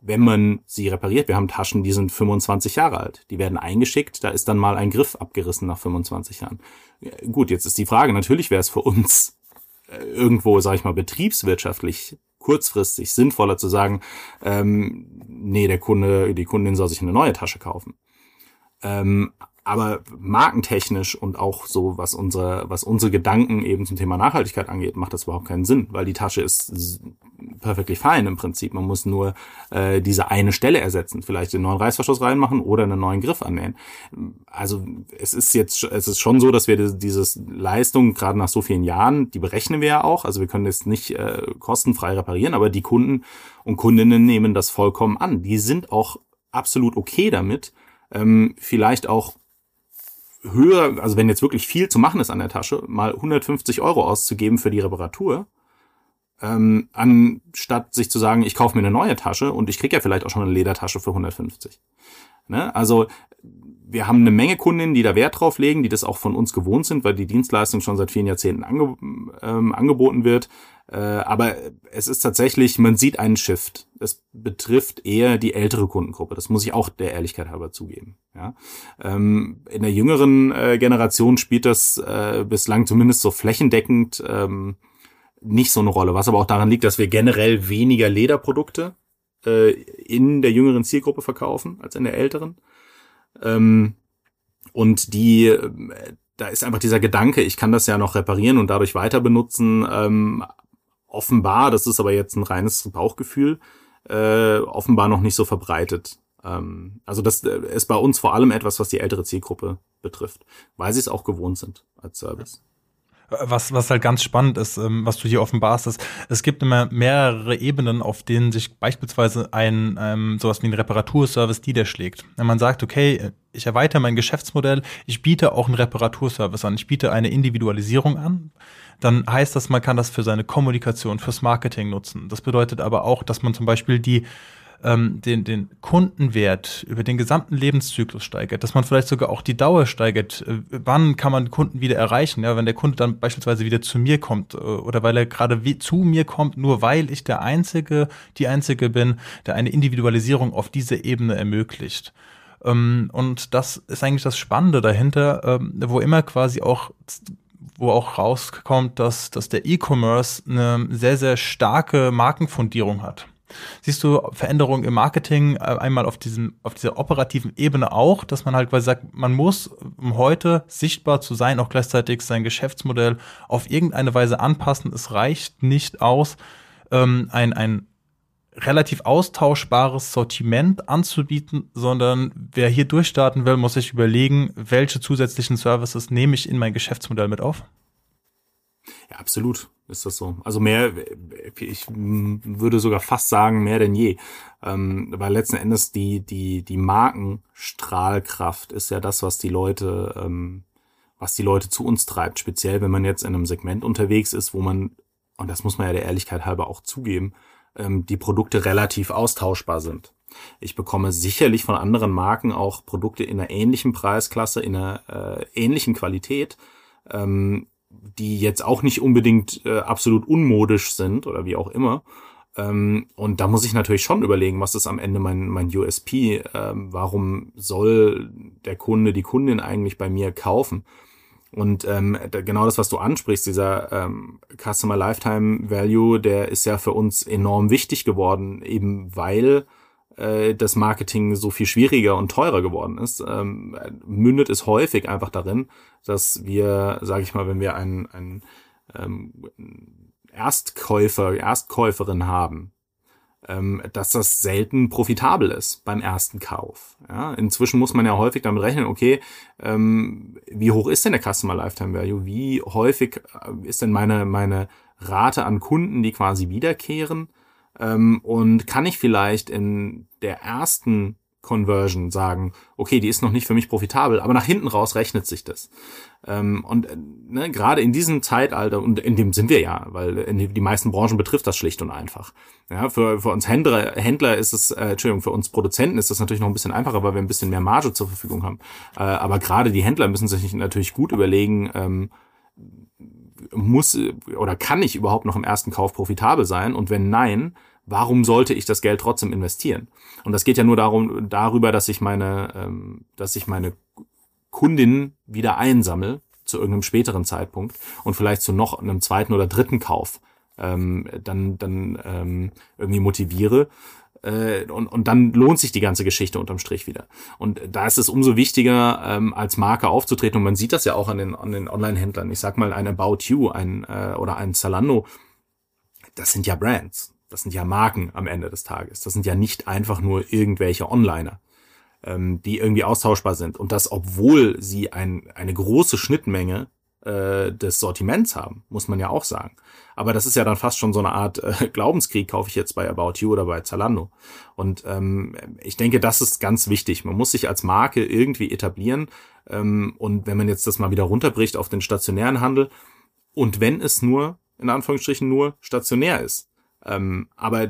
wenn man sie repariert. Wir haben Taschen, die sind 25 Jahre alt. Die werden eingeschickt, da ist dann mal ein Griff abgerissen nach 25 Jahren. Ja, gut, jetzt ist die Frage, natürlich wäre es für uns äh, irgendwo, sage ich mal, betriebswirtschaftlich kurzfristig sinnvoller zu sagen, ähm, nee, der Kunde, die Kundin soll sich eine neue Tasche kaufen. Ähm, aber markentechnisch und auch so, was unsere, was unsere Gedanken eben zum Thema Nachhaltigkeit angeht, macht das überhaupt keinen Sinn, weil die Tasche ist perfektly fein im Prinzip. Man muss nur äh, diese eine Stelle ersetzen, vielleicht den neuen Reißverschluss reinmachen oder einen neuen Griff annähen. Also es ist jetzt, es ist schon so, dass wir dieses Leistung gerade nach so vielen Jahren, die berechnen wir ja auch. Also wir können das nicht äh, kostenfrei reparieren, aber die Kunden und Kundinnen nehmen das vollkommen an. Die sind auch absolut okay damit, ähm, vielleicht auch höher, also wenn jetzt wirklich viel zu machen ist an der Tasche, mal 150 Euro auszugeben für die Reparatur, ähm, anstatt sich zu sagen, ich kaufe mir eine neue Tasche und ich krieg ja vielleicht auch schon eine Ledertasche für 150. Ne? Also wir haben eine Menge Kundinnen, die da Wert drauf legen, die das auch von uns gewohnt sind, weil die Dienstleistung schon seit vielen Jahrzehnten ange ähm, angeboten wird. Äh, aber es ist tatsächlich, man sieht einen Shift. Es betrifft eher die ältere Kundengruppe. Das muss ich auch der Ehrlichkeit halber zugeben. Ja? Ähm, in der jüngeren äh, Generation spielt das äh, bislang zumindest so flächendeckend ähm, nicht so eine Rolle. Was aber auch daran liegt, dass wir generell weniger Lederprodukte in der jüngeren Zielgruppe verkaufen als in der älteren. Ähm, und die da ist einfach dieser Gedanke, ich kann das ja noch reparieren und dadurch weiter benutzen, ähm, offenbar, das ist aber jetzt ein reines Bauchgefühl, äh, offenbar noch nicht so verbreitet. Ähm, also das äh, ist bei uns vor allem etwas, was die ältere Zielgruppe betrifft, weil sie es auch gewohnt sind als Service.
Was, was halt ganz spannend ist, ähm, was du hier offenbarst, ist, es gibt immer mehrere Ebenen, auf denen sich beispielsweise ein ähm, sowas wie ein Reparaturservice niederschlägt. Wenn man sagt, okay, ich erweitere mein Geschäftsmodell, ich biete auch einen Reparaturservice an, ich biete eine Individualisierung an, dann heißt das, man kann das für seine Kommunikation, fürs Marketing nutzen. Das bedeutet aber auch, dass man zum Beispiel die ähm, den, den Kundenwert über den gesamten Lebenszyklus steigert, dass man vielleicht sogar auch die Dauer steigert. Äh, wann kann man Kunden wieder erreichen? Ja, wenn der Kunde dann beispielsweise wieder zu mir kommt äh, oder weil er gerade zu mir kommt, nur weil ich der Einzige, die Einzige bin, der eine Individualisierung auf dieser Ebene ermöglicht. Ähm, und das ist eigentlich das Spannende dahinter, ähm, wo immer quasi auch wo auch rauskommt, dass, dass der E-Commerce eine sehr, sehr starke Markenfundierung hat. Siehst du Veränderungen im Marketing äh, einmal auf diesem, auf dieser operativen Ebene auch, dass man halt quasi sagt, man muss, um heute sichtbar zu sein, auch gleichzeitig sein Geschäftsmodell auf irgendeine Weise anpassen. Es reicht nicht aus, ähm, ein, ein relativ austauschbares Sortiment anzubieten, sondern wer hier durchstarten will, muss sich überlegen, welche zusätzlichen Services nehme ich in mein Geschäftsmodell mit auf?
Ja, absolut ist das so. Also mehr, ich würde sogar fast sagen, mehr denn je. Ähm, weil letzten Endes die, die, die Markenstrahlkraft ist ja das, was die Leute, ähm, was die Leute zu uns treibt. Speziell, wenn man jetzt in einem Segment unterwegs ist, wo man, und das muss man ja der Ehrlichkeit halber auch zugeben, ähm, die Produkte relativ austauschbar sind. Ich bekomme sicherlich von anderen Marken auch Produkte in einer ähnlichen Preisklasse, in einer äh, ähnlichen Qualität. Ähm, die jetzt auch nicht unbedingt äh, absolut unmodisch sind oder wie auch immer. Ähm, und da muss ich natürlich schon überlegen, was ist am Ende mein, mein USP? Ähm, warum soll der Kunde, die Kundin eigentlich bei mir kaufen? Und ähm, genau das, was du ansprichst, dieser ähm, Customer Lifetime Value, der ist ja für uns enorm wichtig geworden, eben weil äh, das Marketing so viel schwieriger und teurer geworden ist, ähm, mündet es häufig einfach darin, dass wir, sage ich mal, wenn wir einen, einen ähm, Erstkäufer, Erstkäuferin haben, ähm, dass das selten profitabel ist beim ersten Kauf. Ja, inzwischen muss man ja häufig damit rechnen, okay, ähm, wie hoch ist denn der Customer Lifetime Value? Wie häufig äh, ist denn meine, meine Rate an Kunden, die quasi wiederkehren? Ähm, und kann ich vielleicht in der ersten Conversion sagen, okay, die ist noch nicht für mich profitabel, aber nach hinten raus rechnet sich das. Ähm, und äh, ne, gerade in diesem Zeitalter, und in dem sind wir ja, weil in die, meisten Branchen betrifft das schlicht und einfach. Ja, für, für uns Händler, Händler ist es, äh, Entschuldigung, für uns Produzenten ist das natürlich noch ein bisschen einfacher, weil wir ein bisschen mehr Marge zur Verfügung haben. Äh, aber gerade die Händler müssen sich natürlich gut überlegen, ähm, muss oder kann ich überhaupt noch im ersten Kauf profitabel sein? Und wenn nein, warum sollte ich das Geld trotzdem investieren? Und das geht ja nur darum, darüber, dass ich meine, ähm, dass ich meine Kundin wieder einsammle zu irgendeinem späteren Zeitpunkt und vielleicht zu noch einem zweiten oder dritten Kauf ähm, dann, dann ähm, irgendwie motiviere. Äh, und, und dann lohnt sich die ganze Geschichte unterm Strich wieder. Und da ist es umso wichtiger, ähm, als Marke aufzutreten. Und man sieht das ja auch an den, an den Online-Händlern. Ich sag mal, ein About You ein, äh, oder ein Zalando, das sind ja Brands. Das sind ja Marken am Ende des Tages. Das sind ja nicht einfach nur irgendwelche Onliner, ähm, die irgendwie austauschbar sind. Und das, obwohl sie ein, eine große Schnittmenge äh, des Sortiments haben, muss man ja auch sagen. Aber das ist ja dann fast schon so eine Art äh, Glaubenskrieg, kaufe ich jetzt bei About You oder bei Zalando. Und ähm, ich denke, das ist ganz wichtig. Man muss sich als Marke irgendwie etablieren. Ähm, und wenn man jetzt das mal wieder runterbricht auf den stationären Handel, und wenn es nur, in Anführungsstrichen, nur stationär ist, ähm, aber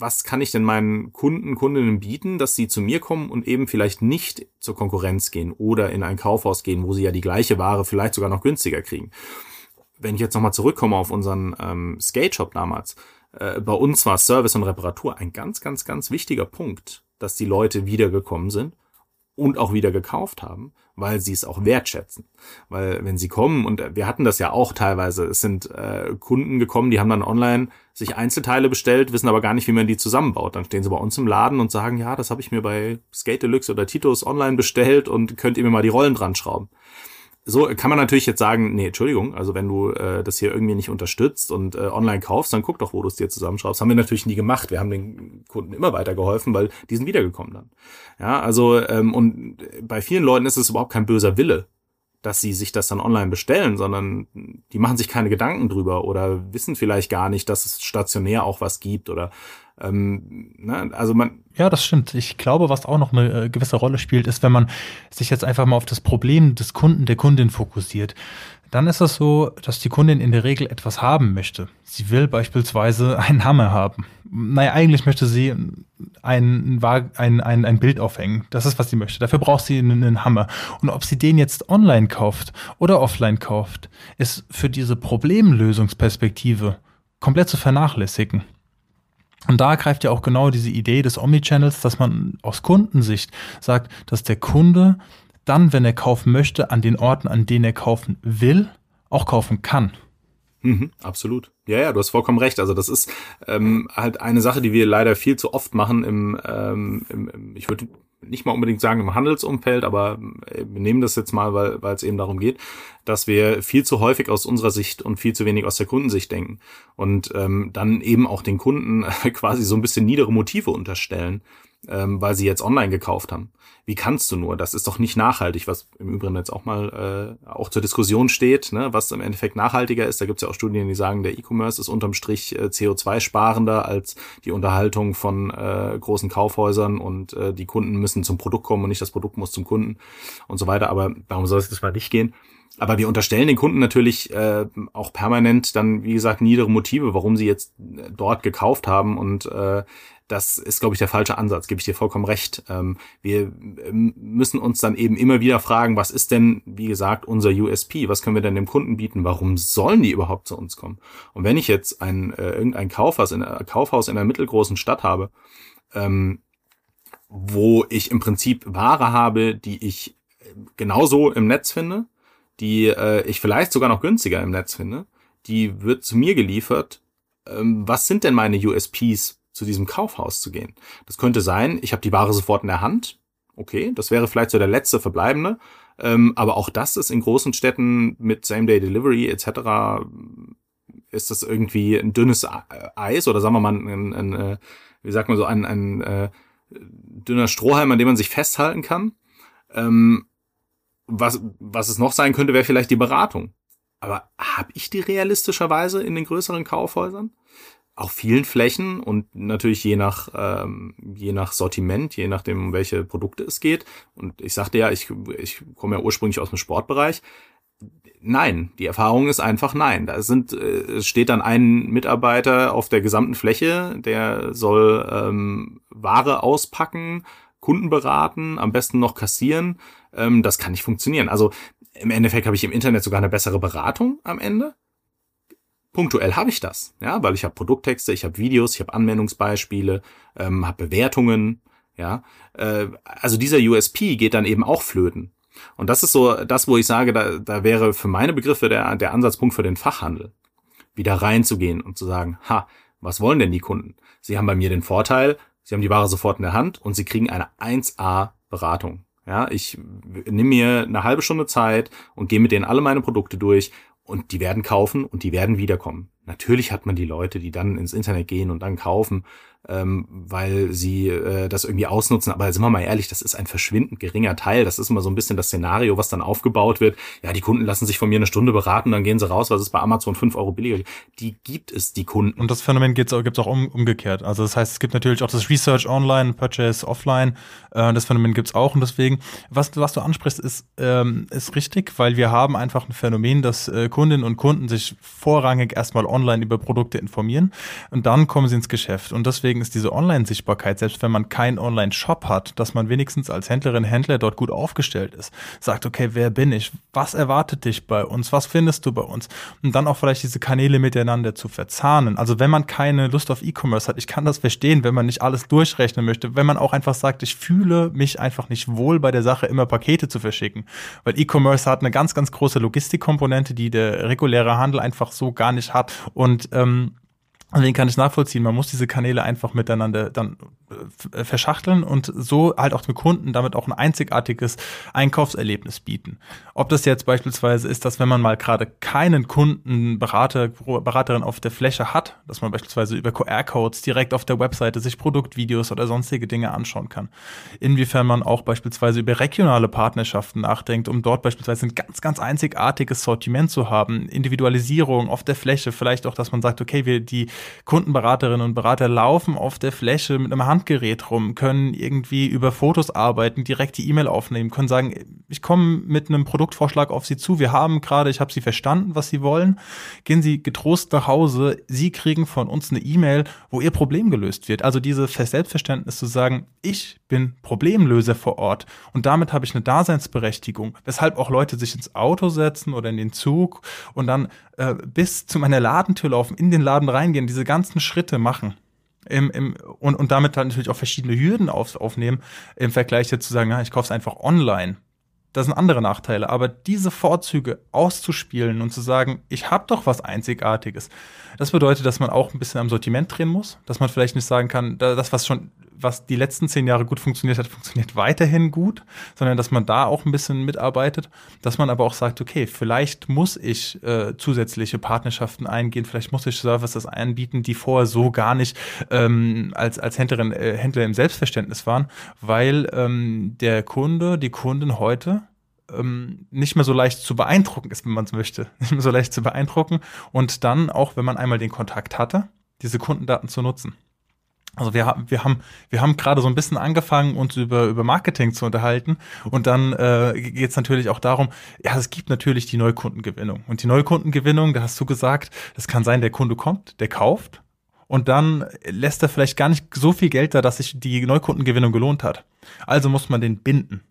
was kann ich denn meinen Kunden, Kundinnen bieten, dass sie zu mir kommen und eben vielleicht nicht zur Konkurrenz gehen oder in ein Kaufhaus gehen, wo sie ja die gleiche Ware vielleicht sogar noch günstiger kriegen? Wenn ich jetzt nochmal zurückkomme auf unseren ähm, Skate Shop damals, äh, bei uns war Service und Reparatur ein ganz, ganz, ganz wichtiger Punkt, dass die Leute wiedergekommen sind und auch wieder gekauft haben, weil sie es auch wertschätzen. Weil wenn sie kommen, und wir hatten das ja auch teilweise, es sind äh, Kunden gekommen, die haben dann online sich Einzelteile bestellt, wissen aber gar nicht, wie man die zusammenbaut. Dann stehen sie bei uns im Laden und sagen, ja, das habe ich mir bei Skate Deluxe oder Titos online bestellt und könnt ihr mir mal die Rollen dran schrauben so kann man natürlich jetzt sagen, nee, Entschuldigung, also wenn du äh, das hier irgendwie nicht unterstützt und äh, online kaufst, dann guck doch, wo du es dir zusammenschraubst. Haben wir natürlich nie gemacht. Wir haben den Kunden immer weiter geholfen, weil die sind wiedergekommen dann. Ja, also ähm, und bei vielen Leuten ist es überhaupt kein böser Wille, dass sie sich das dann online bestellen, sondern die machen sich keine Gedanken drüber oder wissen vielleicht gar nicht, dass es stationär auch was gibt oder ähm, ne, also man.
Ja, das stimmt. Ich glaube, was auch noch eine äh, gewisse Rolle spielt, ist, wenn man sich jetzt einfach mal auf das Problem des Kunden, der Kundin fokussiert. Dann ist es so, dass die Kundin in der Regel etwas haben möchte. Sie will beispielsweise einen Hammer haben. Naja, eigentlich möchte sie ein, ein, ein, ein Bild aufhängen. Das ist, was sie möchte. Dafür braucht sie einen, einen Hammer. Und ob sie den jetzt online kauft oder offline kauft, ist für diese Problemlösungsperspektive komplett zu vernachlässigen. Und da greift ja auch genau diese Idee des Omnichannels, dass man aus Kundensicht sagt, dass der Kunde dann, wenn er kaufen möchte, an den Orten, an denen er kaufen will, auch kaufen kann.
Mhm, absolut. Ja, ja, du hast vollkommen recht. Also das ist ähm, halt eine Sache, die wir leider viel zu oft machen im, ähm, im ich würde nicht mal unbedingt sagen im Handelsumfeld, aber äh, wir nehmen das jetzt mal, weil, weil es eben darum geht, dass wir viel zu häufig aus unserer Sicht und viel zu wenig aus der Kundensicht denken und ähm, dann eben auch den Kunden quasi so ein bisschen niedere Motive unterstellen, ähm, weil sie jetzt online gekauft haben. Wie kannst du nur? Das ist doch nicht nachhaltig, was im Übrigen jetzt auch mal äh, auch zur Diskussion steht, ne? was im Endeffekt nachhaltiger ist. Da gibt es ja auch Studien, die sagen, der E-Commerce ist unterm Strich äh, CO2-sparender als die Unterhaltung von äh, großen Kaufhäusern und äh, die Kunden müssen zum Produkt kommen und nicht das Produkt muss zum Kunden und so weiter. Aber darum soll es das mal nicht gehen. Aber wir unterstellen den Kunden natürlich äh, auch permanent dann, wie gesagt, niedere Motive, warum sie jetzt äh, dort gekauft haben. Und äh, das ist, glaube ich, der falsche Ansatz, gebe ich dir vollkommen recht. Ähm, wir ähm, müssen uns dann eben immer wieder fragen, was ist denn, wie gesagt, unser USP? Was können wir denn dem Kunden bieten? Warum sollen die überhaupt zu uns kommen? Und wenn ich jetzt ein äh, irgendein Kaufhaus in, äh, Kaufhaus in einer mittelgroßen Stadt habe, ähm, wo ich im Prinzip Ware habe, die ich genauso im Netz finde, die äh, ich vielleicht sogar noch günstiger im Netz finde, die wird zu mir geliefert. Ähm, was sind denn meine USPs, zu diesem Kaufhaus zu gehen? Das könnte sein, ich habe die Ware sofort in der Hand. Okay, das wäre vielleicht so der letzte verbleibende. Ähm, aber auch das ist in großen Städten mit Same-Day-Delivery etc. ist das irgendwie ein dünnes Eis oder sagen wir mal ein, ein, ein äh, wie sagt man so, ein, ein äh, dünner Strohhalm, an dem man sich festhalten kann. Ähm, was, was es noch sein könnte, wäre vielleicht die Beratung. Aber habe ich die realistischerweise in den größeren Kaufhäusern? Auf vielen Flächen und natürlich je nach, ähm, je nach Sortiment, je nachdem, um welche Produkte es geht. Und ich sagte ja, ich, ich komme ja ursprünglich aus dem Sportbereich. Nein, die Erfahrung ist einfach nein. Da sind, äh, es steht dann ein Mitarbeiter auf der gesamten Fläche, der soll ähm, Ware auspacken, Kunden beraten, am besten noch kassieren ähm, das kann nicht funktionieren. Also im Endeffekt habe ich im Internet sogar eine bessere Beratung am Ende. Punktuell habe ich das, ja, weil ich habe Produkttexte, ich habe Videos, ich habe Anwendungsbeispiele, ähm, habe Bewertungen, ja. Äh, also dieser USP geht dann eben auch flöten. Und das ist so das, wo ich sage, da, da wäre für meine Begriffe der, der Ansatzpunkt für den Fachhandel, wieder reinzugehen und zu sagen, ha, was wollen denn die Kunden? Sie haben bei mir den Vorteil, sie haben die Ware sofort in der Hand und sie kriegen eine 1A Beratung. Ja, ich nehme mir eine halbe Stunde Zeit und gehe mit denen alle meine Produkte durch und die werden kaufen und die werden wiederkommen. Natürlich hat man die Leute, die dann ins Internet gehen und dann kaufen, ähm, weil sie äh, das irgendwie ausnutzen. Aber sind wir mal ehrlich, das ist ein verschwindend geringer Teil. Das ist immer so ein bisschen das Szenario, was dann aufgebaut wird. Ja, die Kunden lassen sich von mir eine Stunde beraten, dann gehen sie raus, was ist bei Amazon fünf Euro billiger. Die gibt es, die Kunden.
Und das Phänomen gibt es auch um, umgekehrt. Also das heißt, es gibt natürlich auch das Research online, Purchase offline. Äh, das Phänomen gibt es auch. Und deswegen, was, was du ansprichst, ist, ähm, ist richtig, weil wir haben einfach ein Phänomen, dass äh, Kundinnen und Kunden sich vorrangig erstmal online über Produkte informieren und dann kommen sie ins Geschäft. Und deswegen ist diese Online-Sichtbarkeit, selbst wenn man keinen Online-Shop hat, dass man wenigstens als Händlerin, Händler dort gut aufgestellt ist. Sagt, okay, wer bin ich? Was erwartet dich bei uns? Was findest du bei uns? Und dann auch vielleicht diese Kanäle miteinander zu verzahnen. Also wenn man keine Lust auf E-Commerce hat, ich kann das verstehen, wenn man nicht alles durchrechnen möchte, wenn man auch einfach sagt, ich fühle mich einfach nicht wohl bei der Sache, immer Pakete zu verschicken. Weil E-Commerce hat eine ganz, ganz große Logistikkomponente, die der reguläre Handel einfach so gar nicht hat. Und ähm, Deswegen kann ich nachvollziehen, man muss diese Kanäle einfach miteinander dann verschachteln und so halt auch dem Kunden damit auch ein einzigartiges Einkaufserlebnis bieten. Ob das jetzt beispielsweise ist, dass wenn man mal gerade keinen Kunden, Berater, Beraterin auf der Fläche hat, dass man beispielsweise über QR-Codes direkt auf der Webseite sich Produktvideos oder sonstige Dinge anschauen kann. Inwiefern man auch beispielsweise über regionale Partnerschaften nachdenkt, um dort beispielsweise ein ganz, ganz einzigartiges Sortiment zu haben, Individualisierung auf der Fläche, vielleicht auch, dass man sagt, okay, wir die Kundenberaterinnen und Berater laufen auf der Fläche mit einem Handgerät rum, können irgendwie über Fotos arbeiten, direkt die E-Mail aufnehmen, können sagen, ich komme mit einem Produktvorschlag auf Sie zu, wir haben gerade, ich habe Sie verstanden, was Sie wollen, gehen Sie getrost nach Hause, Sie kriegen von uns eine E-Mail, wo Ihr Problem gelöst wird. Also diese Selbstverständnis zu sagen, ich bin Problemlöser vor Ort und damit habe ich eine Daseinsberechtigung, weshalb auch Leute sich ins Auto setzen oder in den Zug und dann äh, bis zu meiner Ladentür laufen, in den Laden reingehen, diese ganzen Schritte machen. Im, im, und, und damit dann natürlich auch verschiedene Hürden auf, aufnehmen, im Vergleich jetzt zu sagen, ja, ich kaufe es einfach online. Das sind andere Nachteile. Aber diese Vorzüge auszuspielen und zu sagen, ich habe doch was Einzigartiges, das bedeutet, dass man auch ein bisschen am Sortiment drehen muss, dass man vielleicht nicht sagen kann, das, was schon was die letzten zehn Jahre gut funktioniert hat, funktioniert weiterhin gut, sondern dass man da auch ein bisschen mitarbeitet, dass man aber auch sagt, okay, vielleicht muss ich äh, zusätzliche Partnerschaften eingehen, vielleicht muss ich Services anbieten, die vorher so gar nicht ähm, als, als Händlerin, äh, Händler im Selbstverständnis waren, weil ähm, der Kunde, die Kundin heute ähm, nicht mehr so leicht zu beeindrucken ist, wenn man es möchte. Nicht mehr so leicht zu beeindrucken und dann auch, wenn man einmal den Kontakt hatte, diese Kundendaten zu nutzen. Also wir haben, wir haben, wir haben gerade so ein bisschen angefangen, uns über, über Marketing zu unterhalten. Und dann äh, geht es natürlich auch darum, ja, es gibt natürlich die Neukundengewinnung. Und die Neukundengewinnung, da hast du gesagt, das kann sein, der Kunde kommt, der kauft. Und dann lässt er vielleicht gar nicht so viel Geld da, dass sich die Neukundengewinnung gelohnt hat. Also muss man den binden.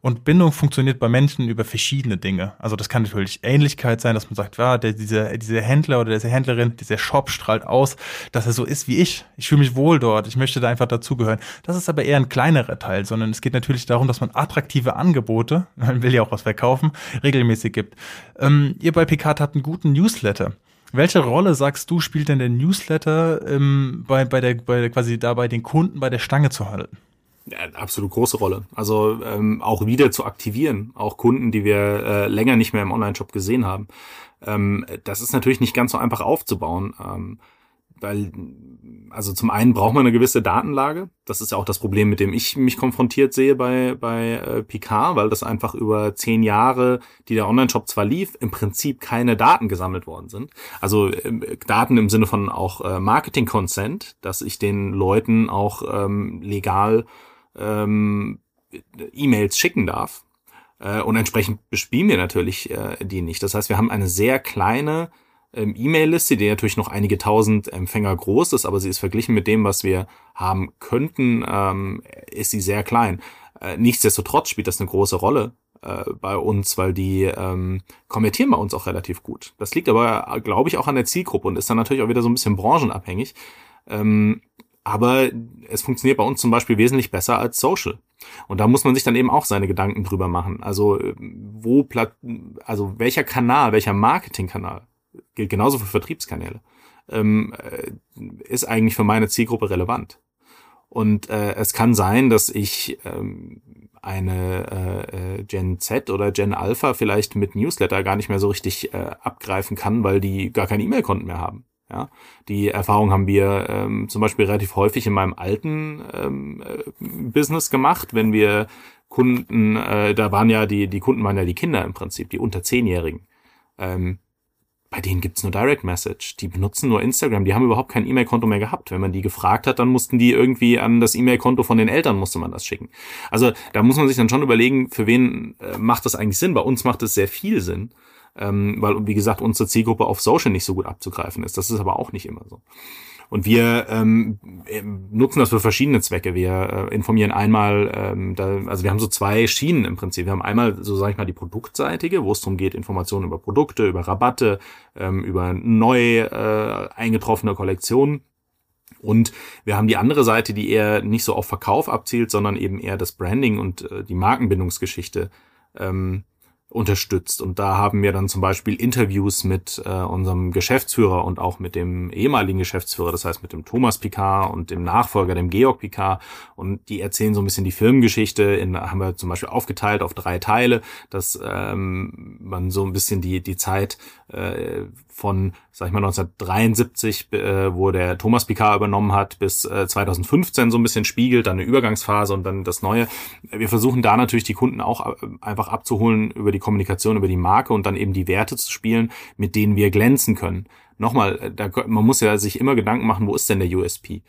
Und Bindung funktioniert bei Menschen über verschiedene Dinge. Also das kann natürlich Ähnlichkeit sein, dass man sagt, ja, der, dieser, dieser Händler oder diese Händlerin, dieser Shop strahlt aus, dass er so ist wie ich. Ich fühle mich wohl dort. Ich möchte da einfach dazugehören. Das ist aber eher ein kleinerer Teil, sondern es geht natürlich darum, dass man attraktive Angebote, man will ja auch was verkaufen, regelmäßig gibt. Ähm, ihr bei Picard habt einen guten Newsletter. Welche Rolle sagst du, spielt denn der Newsletter ähm, bei, bei der, bei quasi dabei den Kunden bei der Stange zu halten?
Absolut große Rolle. Also ähm, auch wieder zu aktivieren, auch Kunden, die wir äh, länger nicht mehr im Online-Shop gesehen haben. Ähm, das ist natürlich nicht ganz so einfach aufzubauen. Ähm, weil, also zum einen braucht man eine gewisse Datenlage. Das ist ja auch das Problem, mit dem ich mich konfrontiert sehe bei, bei äh, Picard, weil das einfach über zehn Jahre, die der Online-Shop zwar lief, im Prinzip keine Daten gesammelt worden sind. Also äh, Daten im Sinne von auch äh, Marketing-Consent, dass ich den Leuten auch ähm, legal ähm, E-Mails schicken darf. Äh, und entsprechend bespielen wir natürlich äh, die nicht. Das heißt, wir haben eine sehr kleine ähm, E-Mail-Liste, die natürlich noch einige tausend Empfänger groß ist, aber sie ist verglichen mit dem, was wir haben könnten, ähm, ist sie sehr klein. Äh, nichtsdestotrotz spielt das eine große Rolle äh, bei uns, weil die ähm, konvertieren bei uns auch relativ gut. Das liegt aber, glaube ich, auch an der Zielgruppe und ist dann natürlich auch wieder so ein bisschen branchenabhängig. Ähm, aber es funktioniert bei uns zum Beispiel wesentlich besser als Social. Und da muss man sich dann eben auch seine Gedanken drüber machen. Also wo also welcher Kanal, welcher Marketingkanal gilt genauso für Vertriebskanäle, ähm, äh, ist eigentlich für meine Zielgruppe relevant. Und äh, es kann sein, dass ich ähm, eine äh, äh Gen Z oder Gen Alpha vielleicht mit Newsletter gar nicht mehr so richtig äh, abgreifen kann, weil die gar keine E-Mail-Konten mehr haben. Ja, die Erfahrung haben wir ähm, zum Beispiel relativ häufig in meinem alten ähm, äh, Business gemacht, wenn wir Kunden, äh, da waren ja die, die Kunden waren ja die Kinder im Prinzip, die unter Zehnjährigen. Ähm, bei denen gibt's nur Direct Message. Die benutzen nur Instagram. Die haben überhaupt kein E-Mail-Konto mehr gehabt. Wenn man die gefragt hat, dann mussten die irgendwie an das E-Mail-Konto von den Eltern musste man das schicken. Also da muss man sich dann schon überlegen, für wen äh, macht das eigentlich Sinn. Bei uns macht es sehr viel Sinn ähm, weil, wie gesagt, unsere Zielgruppe auf Social nicht so gut abzugreifen ist. Das ist aber auch nicht immer so. Und wir ähm, nutzen das für verschiedene Zwecke. Wir äh, informieren einmal, ähm, da, also wir haben so zwei Schienen im Prinzip. Wir haben einmal, so sage ich mal, die produktseitige, wo es darum geht, Informationen über Produkte, über Rabatte, ähm, über neu äh, eingetroffene Kollektionen. Und wir haben die andere Seite, die eher nicht so auf Verkauf abzielt, sondern eben eher das Branding und äh, die Markenbindungsgeschichte ähm, unterstützt. Und da haben wir dann zum Beispiel Interviews mit äh, unserem Geschäftsführer und auch mit dem ehemaligen Geschäftsführer, das heißt mit dem Thomas Picard und dem Nachfolger, dem Georg Picard. Und die erzählen so ein bisschen die Filmgeschichte. In, haben wir zum Beispiel aufgeteilt auf drei Teile, dass ähm, man so ein bisschen die, die Zeit äh, von, sag ich mal, 1973, äh, wo der Thomas Picard übernommen hat, bis äh, 2015 so ein bisschen spiegelt, dann eine Übergangsphase und dann das Neue. Wir versuchen da natürlich die Kunden auch äh, einfach abzuholen über die Kommunikation, über die Marke und dann eben die Werte zu spielen, mit denen wir glänzen können. Nochmal, äh, da, man muss ja sich immer Gedanken machen, wo ist denn der USP?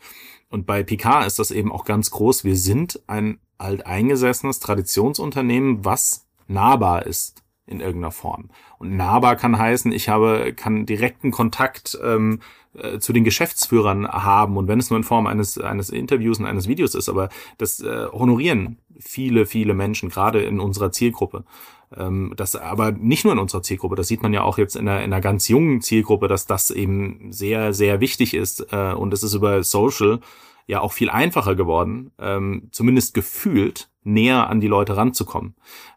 Und bei Picard ist das eben auch ganz groß. Wir sind ein alteingesessenes Traditionsunternehmen, was nahbar ist in irgendeiner Form. Und nahbar kann heißen, ich habe, kann direkten Kontakt ähm, äh, zu den Geschäftsführern haben und wenn es nur in Form eines, eines Interviews und eines Videos ist, aber das äh, honorieren viele, viele Menschen, gerade in unserer Zielgruppe. Ähm, das aber nicht nur in unserer Zielgruppe, das sieht man ja auch jetzt in einer, in einer ganz jungen Zielgruppe, dass das eben sehr, sehr wichtig ist äh, und es ist über Social ja auch viel einfacher geworden, ähm, zumindest gefühlt näher an die Leute ranzukommen.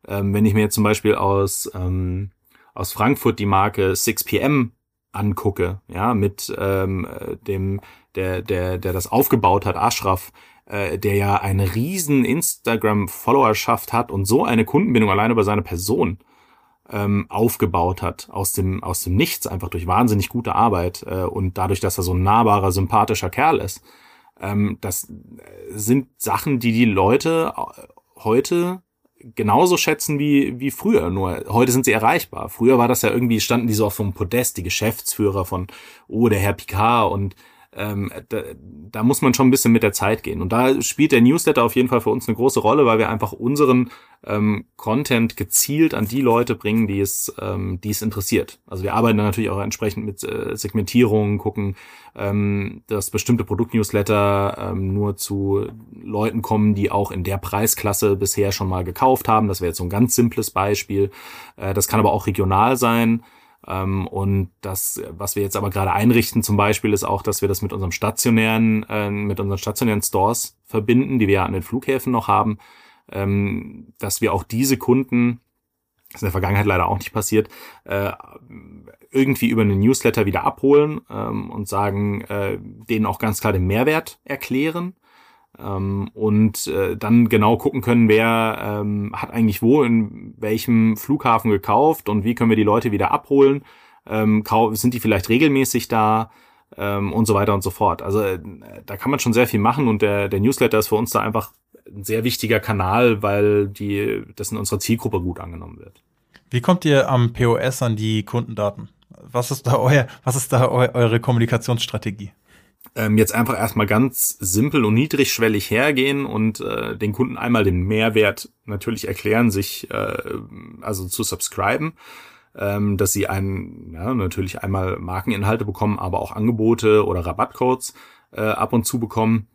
Ähm, wenn ich mir jetzt zum Beispiel aus, ähm, aus Frankfurt die Marke 6pm angucke, ja, mit ähm, dem, der, der, der das aufgebaut hat, Ashraf, äh, der ja eine riesen Instagram-Followerschaft hat und so eine Kundenbindung allein über seine Person ähm, aufgebaut hat, aus dem, aus dem Nichts, einfach durch wahnsinnig gute Arbeit äh, und dadurch, dass er so ein nahbarer, sympathischer Kerl ist. Ähm, das sind Sachen, die die Leute äh, heute genauso schätzen wie, wie früher, nur heute sind sie erreichbar. Früher war das ja irgendwie, standen die so auf einem Podest, die Geschäftsführer von, oh, der Herr Picard und ähm, da, da muss man schon ein bisschen mit der Zeit gehen. Und da spielt der Newsletter auf jeden Fall für uns eine große Rolle, weil wir einfach unseren ähm, Content gezielt an die Leute bringen, die es, ähm, die es interessiert. Also wir arbeiten natürlich auch entsprechend mit äh, Segmentierung, gucken, ähm, dass bestimmte Produktnewsletter ähm, nur zu Leuten kommen, die auch in der Preisklasse bisher schon mal gekauft haben. Das wäre jetzt so ein ganz simples Beispiel. Äh, das kann aber auch regional sein. Ähm, und das, was wir jetzt aber gerade einrichten zum Beispiel, ist auch, dass wir das mit unserem stationären, äh, mit unseren stationären Stores verbinden, die wir ja an den Flughäfen noch haben, ähm, dass wir auch diese Kunden, das ist in der Vergangenheit leider auch nicht passiert, äh, irgendwie über einen Newsletter wieder abholen ähm, und sagen, äh, denen auch ganz klar den Mehrwert erklären ähm, und äh, dann genau gucken können, wer ähm, hat eigentlich wo in welchem Flughafen gekauft und wie können wir die Leute wieder abholen. Ähm, sind die vielleicht regelmäßig da ähm, und so weiter und so fort. Also äh, da kann man schon sehr viel machen und der, der Newsletter ist für uns da einfach ein sehr wichtiger Kanal, weil die das in unserer Zielgruppe gut angenommen wird.
Wie kommt ihr am POS an die Kundendaten? Was ist da euer, was ist da eu eure Kommunikationsstrategie?
Ähm, jetzt einfach erstmal ganz simpel und niedrigschwellig hergehen und äh, den Kunden einmal den Mehrwert natürlich erklären, sich äh, also zu subscriben, ähm, dass sie einen ja, natürlich einmal Markeninhalte bekommen, aber auch Angebote oder Rabattcodes äh, ab und zu bekommen.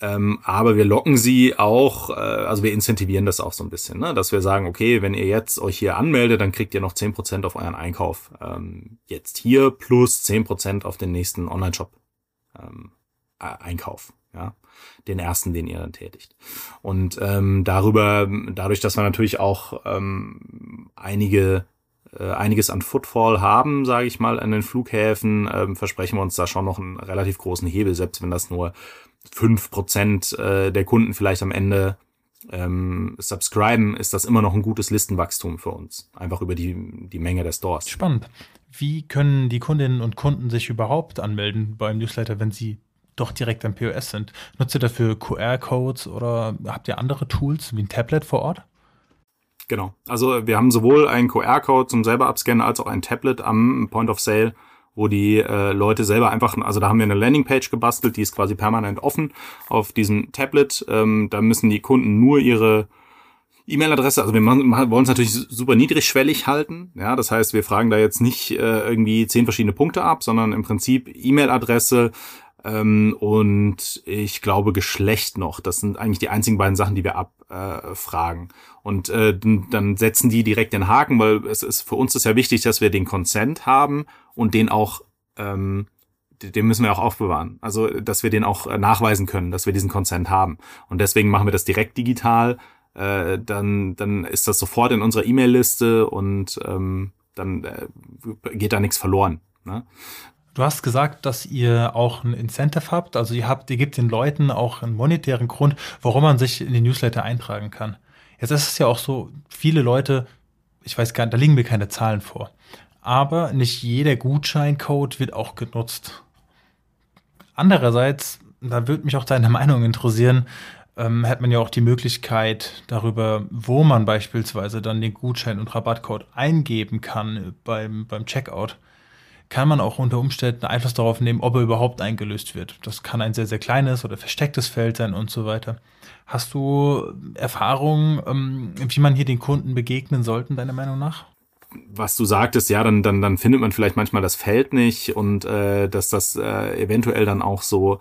Ähm, aber wir locken sie auch, äh, also wir incentivieren das auch so ein bisschen, ne? dass wir sagen, okay, wenn ihr jetzt euch hier anmeldet, dann kriegt ihr noch zehn Prozent auf euren Einkauf ähm, jetzt hier plus zehn Prozent auf den nächsten Online-Shop ähm, Einkauf, ja, den ersten, den ihr dann tätigt. Und ähm, darüber, dadurch, dass wir natürlich auch ähm, einige äh, einiges an Footfall haben, sage ich mal, an den Flughäfen, ähm, versprechen wir uns da schon noch einen relativ großen Hebel, selbst wenn das nur fünf Prozent äh, der Kunden vielleicht am Ende ähm, subscriben, ist das immer noch ein gutes Listenwachstum für uns. Einfach über die, die Menge der Stores.
Spannend. Wie können die Kundinnen und Kunden sich überhaupt anmelden beim Newsletter, wenn sie doch direkt am POS sind? Nutzt ihr dafür QR-Codes oder habt ihr andere Tools wie ein Tablet vor Ort?
Genau. Also wir haben sowohl einen QR-Code zum selber abscannen als auch ein Tablet am Point of Sale, wo die äh, Leute selber einfach, also da haben wir eine Landingpage gebastelt, die ist quasi permanent offen auf diesem Tablet. Ähm, da müssen die Kunden nur ihre E-Mail-Adresse, also wir wollen es natürlich super niedrigschwellig halten. Ja, das heißt, wir fragen da jetzt nicht äh, irgendwie zehn verschiedene Punkte ab, sondern im Prinzip E-Mail-Adresse ähm, und ich glaube Geschlecht noch. Das sind eigentlich die einzigen beiden Sachen, die wir abfragen. Äh, und äh, dann setzen die direkt den Haken, weil es ist für uns ist ja wichtig, dass wir den Consent haben und den auch ähm, den müssen wir auch aufbewahren. Also, dass wir den auch äh, nachweisen können, dass wir diesen Consent haben. Und deswegen machen wir das direkt digital äh, dann, dann ist das sofort in unserer E-Mail-Liste und ähm, dann äh, geht da nichts verloren. Ne?
Du hast gesagt, dass ihr auch ein Incentive habt, also ihr habt, ihr gebt den Leuten auch einen monetären Grund, warum man sich in den Newsletter eintragen kann. Jetzt ist es ja auch so, viele Leute, ich weiß gar nicht, da liegen mir keine Zahlen vor, aber nicht jeder Gutscheincode wird auch genutzt. Andererseits, da würde mich auch deine Meinung interessieren, ähm, hat man ja auch die Möglichkeit darüber, wo man beispielsweise dann den Gutschein und Rabattcode eingeben kann beim, beim Checkout, kann man auch unter Umständen Einfluss darauf nehmen, ob er überhaupt eingelöst wird. Das kann ein sehr, sehr kleines oder verstecktes Feld sein und so weiter. Hast du Erfahrungen, ähm, wie man hier den Kunden begegnen sollten, deiner Meinung nach?
was du sagtest, ja, dann, dann, dann findet man vielleicht manchmal das Feld nicht und äh, dass das äh, eventuell dann auch so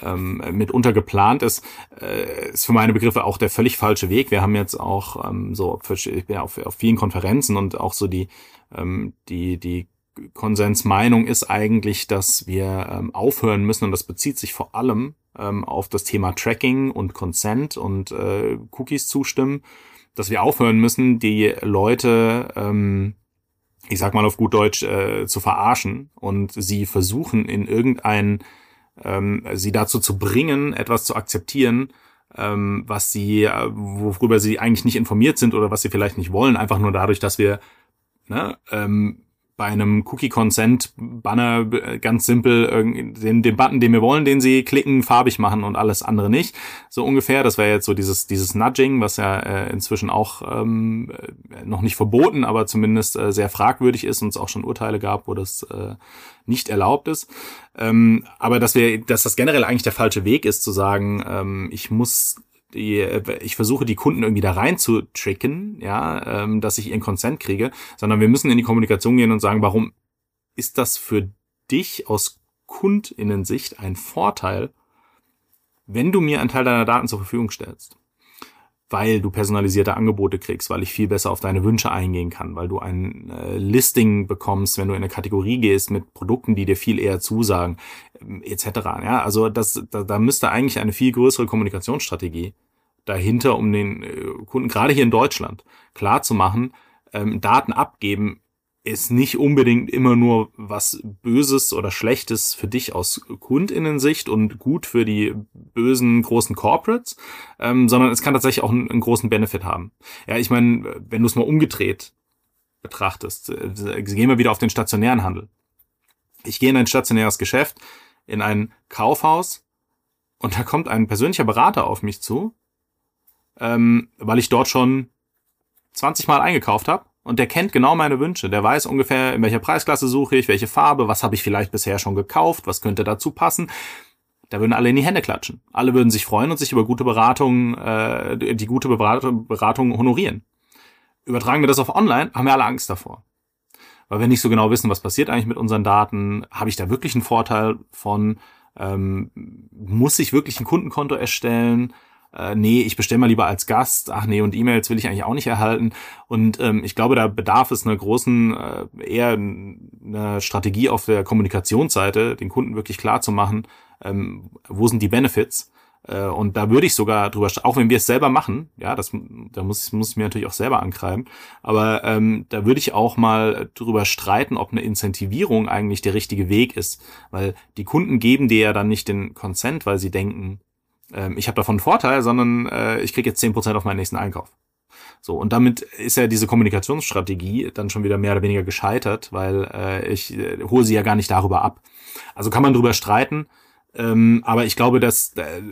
ähm, mitunter geplant ist, äh, ist für meine Begriffe auch der völlig falsche Weg. Wir haben jetzt auch ähm, so, ich bin ja auf, auf vielen Konferenzen und auch so die, ähm, die, die Konsensmeinung ist eigentlich, dass wir ähm, aufhören müssen und das bezieht sich vor allem ähm, auf das Thema Tracking und Consent und äh, Cookies zustimmen, dass wir aufhören müssen, die Leute ähm, ich sag mal auf gut Deutsch, äh, zu verarschen und sie versuchen in irgendein ähm, sie dazu zu bringen, etwas zu akzeptieren, ähm, was sie, äh, worüber sie eigentlich nicht informiert sind oder was sie vielleicht nicht wollen, einfach nur dadurch, dass wir ne, ähm, bei einem Cookie-Consent-Banner äh, ganz simpel den, den Button, den wir wollen, den sie klicken, farbig machen und alles andere nicht. So ungefähr. Das wäre jetzt so dieses, dieses Nudging, was ja äh, inzwischen auch ähm, noch nicht verboten, aber zumindest äh, sehr fragwürdig ist und es auch schon Urteile gab, wo das äh, nicht erlaubt ist. Ähm, aber dass wir, dass das generell eigentlich der falsche Weg ist, zu sagen, ähm, ich muss die, ich versuche die Kunden irgendwie da rein zu tricken, ja, ähm, dass ich ihren Consent kriege, sondern wir müssen in die Kommunikation gehen und sagen, warum ist das für dich aus Kundinnensicht ein Vorteil, wenn du mir einen Teil deiner Daten zur Verfügung stellst? Weil du personalisierte Angebote kriegst, weil ich viel besser auf deine Wünsche eingehen kann, weil du ein äh, Listing bekommst, wenn du in eine Kategorie gehst mit Produkten, die dir viel eher zusagen, ähm, etc. Ja, also das, da, da müsste eigentlich eine viel größere Kommunikationsstrategie dahinter, um den äh, Kunden gerade hier in Deutschland klar zu machen, ähm, Daten abgeben ist nicht unbedingt immer nur was Böses oder Schlechtes für dich aus Kundinnensicht und gut für die bösen großen Corporates, ähm, sondern es kann tatsächlich auch einen, einen großen Benefit haben. Ja, ich meine, wenn du es mal umgedreht betrachtest, äh, gehen wir wieder auf den stationären Handel. Ich gehe in ein stationäres Geschäft, in ein Kaufhaus und da kommt ein persönlicher Berater auf mich zu, ähm, weil ich dort schon 20 Mal eingekauft habe und der kennt genau meine Wünsche. Der weiß ungefähr, in welcher Preisklasse suche ich, welche Farbe, was habe ich vielleicht bisher schon gekauft, was könnte dazu passen. Da würden alle in die Hände klatschen. Alle würden sich freuen und sich über gute Beratung, äh, die gute Beratung, Beratung honorieren. Übertragen wir das auf online, haben wir alle Angst davor. Weil wir nicht so genau wissen, was passiert eigentlich mit unseren Daten. Habe ich da wirklich einen Vorteil von? Ähm, muss ich wirklich ein Kundenkonto erstellen? Äh, nee, ich bestelle mal lieber als Gast, ach nee, und E-Mails will ich eigentlich auch nicht erhalten. Und ähm, ich glaube, da bedarf es einer großen, äh, eher einer Strategie auf der Kommunikationsseite, den Kunden wirklich klar zu machen, ähm, wo sind die Benefits. Äh, und da würde ich sogar drüber, auch wenn wir es selber machen, ja, das, da muss, muss ich mir natürlich auch selber ankreiben, aber ähm, da würde ich auch mal drüber streiten, ob eine Incentivierung eigentlich der richtige Weg ist, weil die Kunden geben dir ja dann nicht den Consent, weil sie denken, ähm, ich habe davon einen Vorteil, sondern äh, ich kriege jetzt zehn Prozent auf meinen nächsten Einkauf. So, und damit ist ja diese Kommunikationsstrategie dann schon wieder mehr oder weniger gescheitert, weil äh, ich äh, hole sie ja gar nicht darüber ab. Also kann man drüber streiten, ähm, aber ich glaube, dass äh,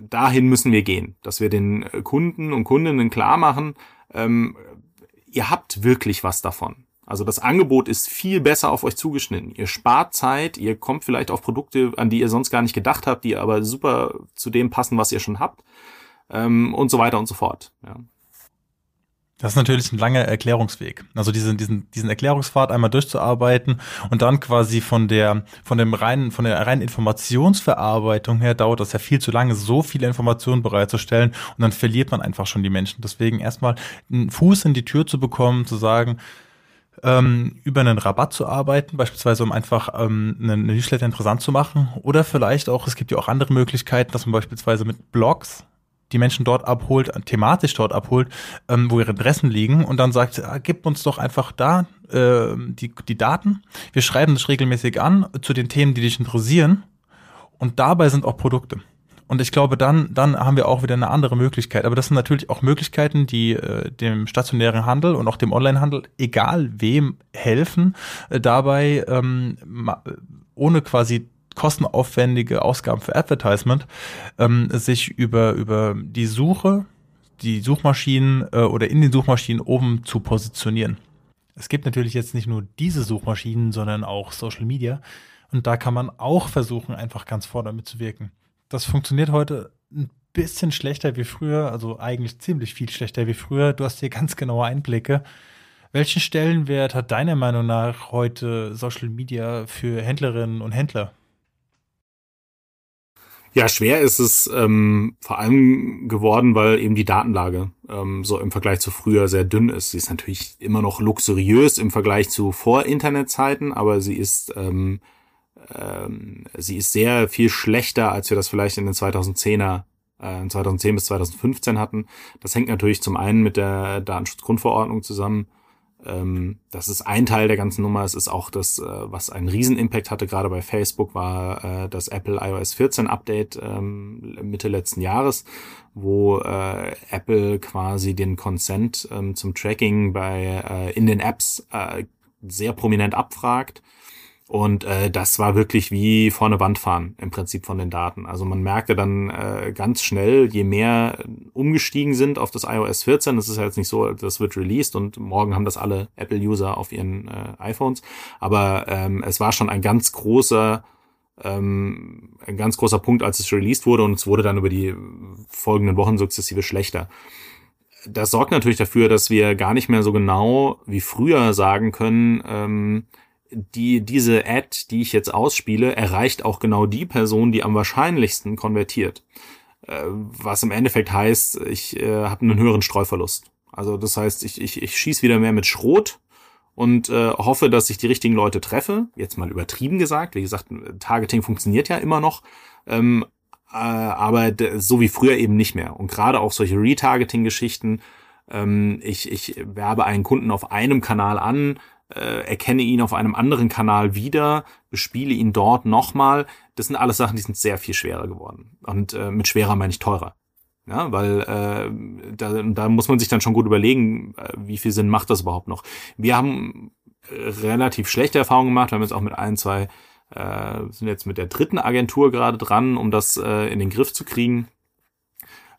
dahin müssen wir gehen, dass wir den Kunden und Kundinnen klar machen, ähm, ihr habt wirklich was davon. Also das Angebot ist viel besser auf euch zugeschnitten. Ihr spart Zeit, ihr kommt vielleicht auf Produkte, an die ihr sonst gar nicht gedacht habt, die aber super zu dem passen, was ihr schon habt ähm, und so weiter und so fort. Ja.
Das ist natürlich ein langer Erklärungsweg. Also diesen, diesen, diesen Erklärungspfad einmal durchzuarbeiten und dann quasi von der, von dem reinen, von der reinen Informationsverarbeitung her dauert das ja viel zu lange, so viele Informationen bereitzustellen und dann verliert man einfach schon die Menschen. Deswegen erstmal einen Fuß in die Tür zu bekommen, zu sagen, ähm, über einen Rabatt zu arbeiten, beispielsweise um einfach ähm, einen Newsletter interessant zu machen. Oder vielleicht auch, es gibt ja auch andere Möglichkeiten, dass man beispielsweise mit Blogs die Menschen dort abholt, thematisch dort abholt, ähm, wo ihre Interessen liegen und dann sagt, ah, gib uns doch einfach da äh, die, die Daten. Wir schreiben das regelmäßig an zu den Themen, die dich interessieren. Und dabei sind auch Produkte. Und ich glaube, dann, dann haben wir auch wieder eine andere Möglichkeit. Aber das sind natürlich auch Möglichkeiten, die äh, dem stationären Handel und auch dem Onlinehandel, egal wem, helfen, äh, dabei ähm, ohne quasi kostenaufwendige Ausgaben für Advertisement, ähm, sich über, über die Suche, die Suchmaschinen äh, oder in den Suchmaschinen oben zu positionieren. Es gibt natürlich jetzt nicht nur diese Suchmaschinen, sondern auch Social Media. Und da kann man auch versuchen, einfach ganz vorne mitzuwirken. Das funktioniert heute ein bisschen schlechter wie früher, also eigentlich ziemlich viel schlechter wie früher. Du hast hier ganz genaue Einblicke. Welchen Stellenwert hat deiner Meinung nach heute Social Media für Händlerinnen und Händler?
Ja, schwer ist es ähm, vor allem geworden, weil eben die Datenlage ähm, so im Vergleich zu früher sehr dünn ist. Sie ist natürlich immer noch luxuriös im Vergleich zu Vor-Internet-Zeiten, aber sie ist ähm, ähm, sie ist sehr viel schlechter, als wir das vielleicht in den 2010er, äh, 2010 bis 2015 hatten. Das hängt natürlich zum einen mit der Datenschutzgrundverordnung zusammen, Ähm, das ist ein Teil der ganzen Nummer. Es ist auch das, äh, was einen Riesenimpact hatte, gerade bei Facebook, war äh, das Apple iOS 14 Update ähm, Mitte letzten Jahres, wo äh, Apple quasi den Consent ähm, zum Tracking bei äh, in den Apps äh, sehr prominent abfragt und äh, das war wirklich wie vor eine Wand fahren im Prinzip von den Daten. Also man merkte dann äh, ganz schnell, je mehr umgestiegen sind auf das iOS 14, das ist ja jetzt nicht so, das wird released und morgen haben das alle Apple-User auf ihren äh, iPhones. Aber ähm, es war schon ein ganz großer ähm, ein ganz großer Punkt, als es released wurde und es wurde dann über die folgenden Wochen sukzessive schlechter. Das sorgt natürlich dafür, dass wir gar nicht mehr so genau wie früher sagen können, ähm, die, diese Ad, die ich jetzt ausspiele, erreicht auch genau die Person, die am wahrscheinlichsten konvertiert. Äh, was im Endeffekt heißt, ich äh, habe einen höheren Streuverlust. Also das heißt, ich, ich, ich schieße wieder mehr mit Schrot und äh, hoffe, dass ich die richtigen Leute treffe. Jetzt mal übertrieben gesagt. Wie gesagt, Targeting funktioniert ja immer noch. Ähm, äh, aber so wie früher eben nicht mehr. Und gerade auch solche Retargeting-Geschichten, ähm, ich, ich werbe einen Kunden auf einem Kanal an, erkenne ihn auf einem anderen Kanal wieder, bespiele ihn dort nochmal. Das sind alles Sachen, die sind sehr viel schwerer geworden. Und äh, mit schwerer meine ich teurer. Ja, weil äh, da, da muss man sich dann schon gut überlegen, äh, wie viel Sinn macht das überhaupt noch. Wir haben relativ schlechte Erfahrungen gemacht. Wir haben jetzt auch mit ein, zwei, äh, sind jetzt mit der dritten Agentur gerade dran, um das äh, in den Griff zu kriegen.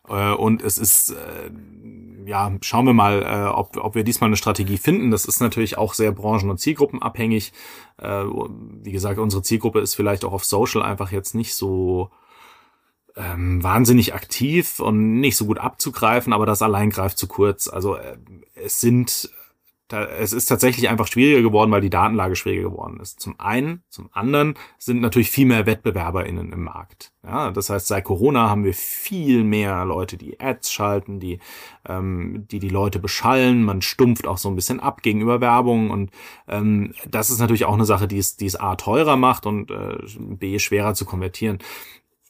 Äh, und es ist, äh, ja, schauen wir mal, äh, ob, ob wir diesmal eine Strategie finden. Das ist natürlich auch sehr branchen- und zielgruppenabhängig. Wie gesagt, unsere Zielgruppe ist vielleicht auch auf Social einfach jetzt nicht so ähm, wahnsinnig aktiv und nicht so gut abzugreifen, aber das allein greift zu kurz. Also es sind da, es ist tatsächlich einfach schwieriger geworden, weil die Datenlage schwieriger geworden ist. Zum einen, zum anderen sind natürlich viel mehr WettbewerberInnen im Markt. Ja, das heißt, seit Corona haben wir viel mehr Leute, die Ads schalten, die, ähm, die die Leute beschallen. Man stumpft auch so ein bisschen ab gegenüber Werbung und ähm, das ist natürlich auch eine Sache, die es, die es A teurer macht und äh, B schwerer zu konvertieren.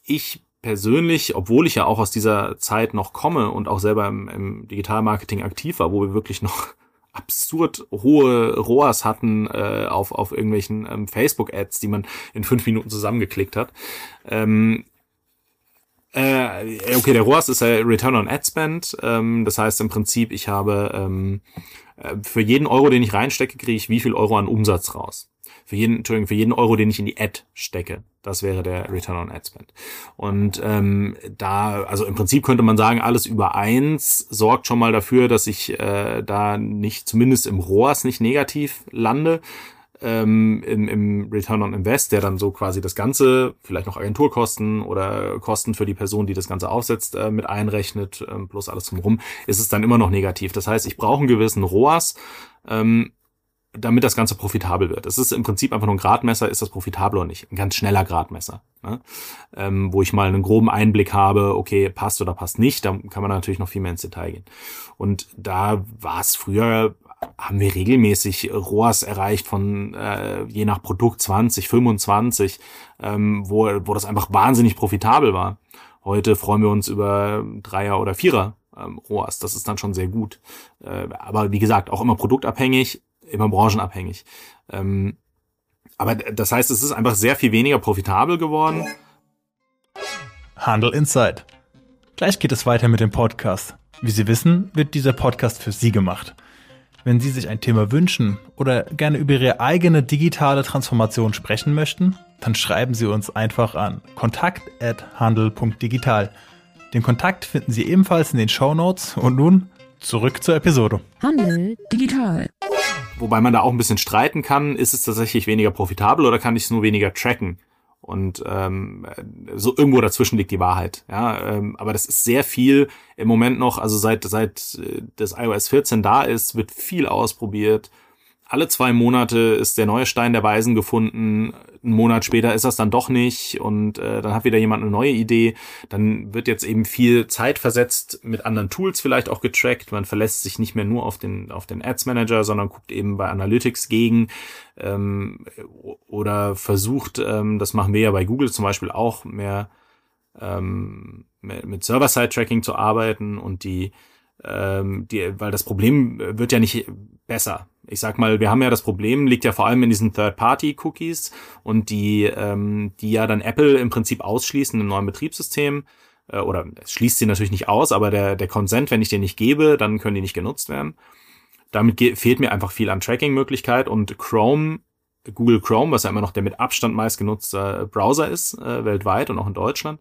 Ich persönlich, obwohl ich ja auch aus dieser Zeit noch komme und auch selber im, im Digitalmarketing aktiv war, wo wir wirklich noch absurd hohe ROAS hatten äh, auf, auf irgendwelchen ähm, Facebook-Ads, die man in fünf Minuten zusammengeklickt hat. Ähm, äh, okay, der ROAS ist ja Return on Ad Spend. Ähm, das heißt im Prinzip, ich habe ähm, äh, für jeden Euro, den ich reinstecke, kriege ich wie viel Euro an Umsatz raus. Für jeden, Entschuldigung, für jeden Euro, den ich in die Ad stecke. Das wäre der Return on Ad Spend. Und ähm, da, also im Prinzip könnte man sagen, alles über eins sorgt schon mal dafür, dass ich äh, da nicht, zumindest im ROAS nicht negativ lande. Ähm, im, im Return on Invest, der dann so quasi das Ganze, vielleicht noch Agenturkosten oder Kosten für die Person, die das Ganze aufsetzt, äh, mit einrechnet, äh, plus alles drumherum, ist es dann immer noch negativ. Das heißt, ich brauche einen gewissen ROAS, ähm, damit das Ganze profitabel wird. Es ist im Prinzip einfach nur ein Gradmesser, ist das profitabel oder nicht? Ein ganz schneller Gradmesser, ne? ähm, wo ich mal einen groben Einblick habe, okay, passt oder passt nicht, da kann man natürlich noch viel mehr ins Detail gehen. Und da war es früher, haben wir regelmäßig ROAS erreicht von äh, je nach Produkt 20, 25, ähm, wo, wo das einfach wahnsinnig profitabel war. Heute freuen wir uns über Dreier oder Vierer ähm, ROAS. Das ist dann schon sehr gut. Äh, aber wie gesagt, auch immer produktabhängig immer branchenabhängig. Ähm, aber das heißt, es ist einfach sehr viel weniger profitabel geworden.
Handel Insight. Gleich geht es weiter mit dem Podcast. Wie Sie wissen, wird dieser Podcast für Sie gemacht. Wenn Sie sich ein Thema wünschen oder gerne über Ihre eigene digitale Transformation sprechen möchten, dann schreiben Sie uns einfach an kontakt@handel.digital. Den Kontakt finden Sie ebenfalls in den Show Notes und nun zurück zur Episode.
Handel digital.
Wobei man da auch ein bisschen streiten kann, ist es tatsächlich weniger profitabel oder kann ich es nur weniger tracken? Und ähm, so irgendwo dazwischen liegt die Wahrheit. Ja, ähm, aber das ist sehr viel im Moment noch. Also seit seit äh, das iOS 14 da ist, wird viel ausprobiert alle zwei Monate ist der neue Stein der Weisen gefunden. Einen Monat später ist das dann doch nicht und äh, dann hat wieder jemand eine neue Idee. Dann wird jetzt eben viel Zeit versetzt mit anderen Tools vielleicht auch getrackt. Man verlässt sich nicht mehr nur auf den auf den Ads Manager, sondern guckt eben bei Analytics gegen ähm, oder versucht, ähm, das machen wir ja bei Google zum Beispiel auch mehr ähm, mit Server-Side-Tracking zu arbeiten und die ähm, die, weil das Problem wird ja nicht besser. Ich sag mal, wir haben ja das Problem, liegt ja vor allem in diesen Third-Party-Cookies und die, ähm, die ja dann Apple im Prinzip ausschließen im neuen Betriebssystem äh, oder es schließt sie natürlich nicht aus, aber der, der Consent, wenn ich den nicht gebe, dann können die nicht genutzt werden. Damit fehlt mir einfach viel an Tracking-Möglichkeit und Chrome, Google Chrome, was ja immer noch der mit Abstand meist genutzte Browser ist, äh, weltweit und auch in Deutschland,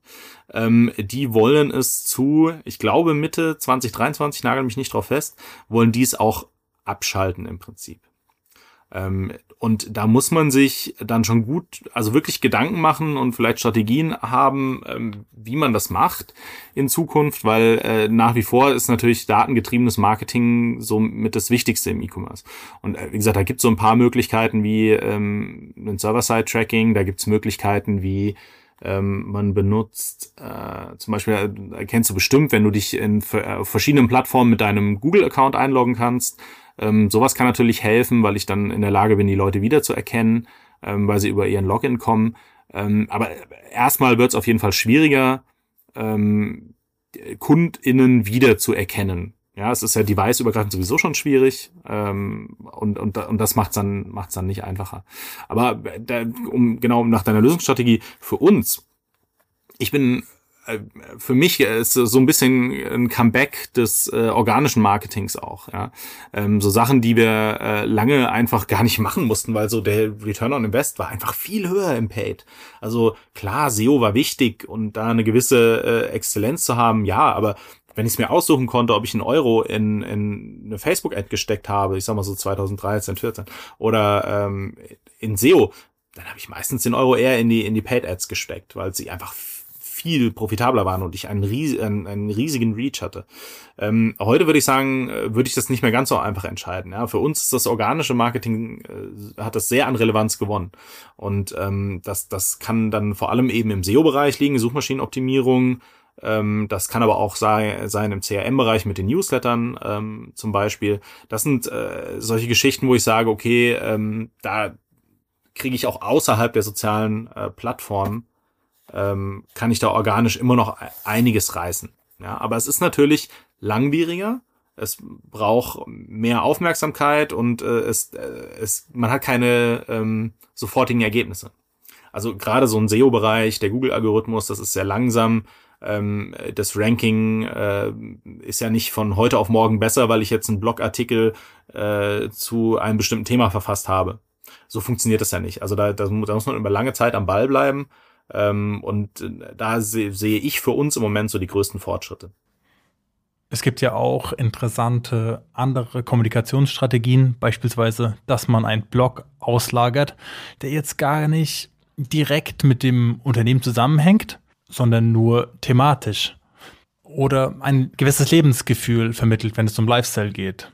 ähm, die wollen es zu, ich glaube Mitte 2023, nagel mich nicht drauf fest, wollen dies auch abschalten im Prinzip. Ähm, und da muss man sich dann schon gut, also wirklich Gedanken machen und vielleicht Strategien haben, ähm, wie man das macht in Zukunft, weil äh, nach wie vor ist natürlich datengetriebenes Marketing so mit das Wichtigste im E-Commerce. Und äh, wie gesagt, da gibt es so ein paar Möglichkeiten wie ähm, ein Server-Side-Tracking, da gibt es Möglichkeiten wie ähm, man benutzt, äh, zum Beispiel äh, erkennst du bestimmt, wenn du dich in äh, verschiedenen Plattformen mit deinem Google-Account einloggen kannst, ähm, sowas kann natürlich helfen, weil ich dann in der Lage bin, die Leute wiederzuerkennen, ähm, weil sie über ihren Login kommen. Ähm, aber erstmal wird es auf jeden Fall schwieriger, ähm, KundInnen wiederzuerkennen. Ja, es ist ja device-übergreifend sowieso schon schwierig ähm, und, und, und das macht's dann, macht's dann nicht einfacher. Aber da, um genau nach deiner Lösungsstrategie für uns, ich bin äh, für mich ist so ein bisschen ein Comeback des äh, organischen Marketings auch. Ja? Ähm, so Sachen, die wir äh, lange einfach gar nicht machen mussten, weil so der Return on Invest war einfach viel höher im Paid. Also klar, SEO war wichtig und da eine gewisse äh, Exzellenz zu haben, ja, aber wenn ich es mir aussuchen konnte, ob ich einen Euro in, in eine Facebook-Ad gesteckt habe, ich sag mal so 2013, 14, oder ähm, in SEO, dann habe ich meistens den Euro eher in die, in die Paid-Ads gesteckt, weil sie einfach viel profitabler waren und ich einen, ries einen, einen riesigen Reach hatte. Ähm, heute würde ich sagen, äh, würde ich das nicht mehr ganz so einfach entscheiden. Ja, für uns ist das organische Marketing äh, hat das sehr an Relevanz gewonnen und ähm, das das kann dann vor allem eben im SEO-Bereich liegen, Suchmaschinenoptimierung. Ähm, das kann aber auch sei, sein im CRM-Bereich mit den Newslettern ähm, zum Beispiel. Das sind äh, solche Geschichten, wo ich sage, okay, ähm, da kriege ich auch außerhalb der sozialen äh, Plattformen ähm, kann ich da organisch immer noch einiges reißen. Ja, aber es ist natürlich langwieriger. Es braucht mehr Aufmerksamkeit und äh, es, äh, es, man hat keine ähm, sofortigen Ergebnisse. Also gerade so ein SEO-Bereich, der Google-Algorithmus, das ist sehr langsam. Ähm, das Ranking äh, ist ja nicht von heute auf morgen besser, weil ich jetzt einen Blogartikel äh, zu einem bestimmten Thema verfasst habe. So funktioniert das ja nicht. Also da, da, da muss man über lange Zeit am Ball bleiben ähm, und äh, da sehe seh ich für uns im Moment so die größten Fortschritte.
Es gibt ja auch interessante andere Kommunikationsstrategien, beispielsweise, dass man einen Blog auslagert, der jetzt gar nicht direkt mit dem Unternehmen zusammenhängt, sondern nur thematisch. Oder ein gewisses Lebensgefühl vermittelt, wenn es um Lifestyle geht.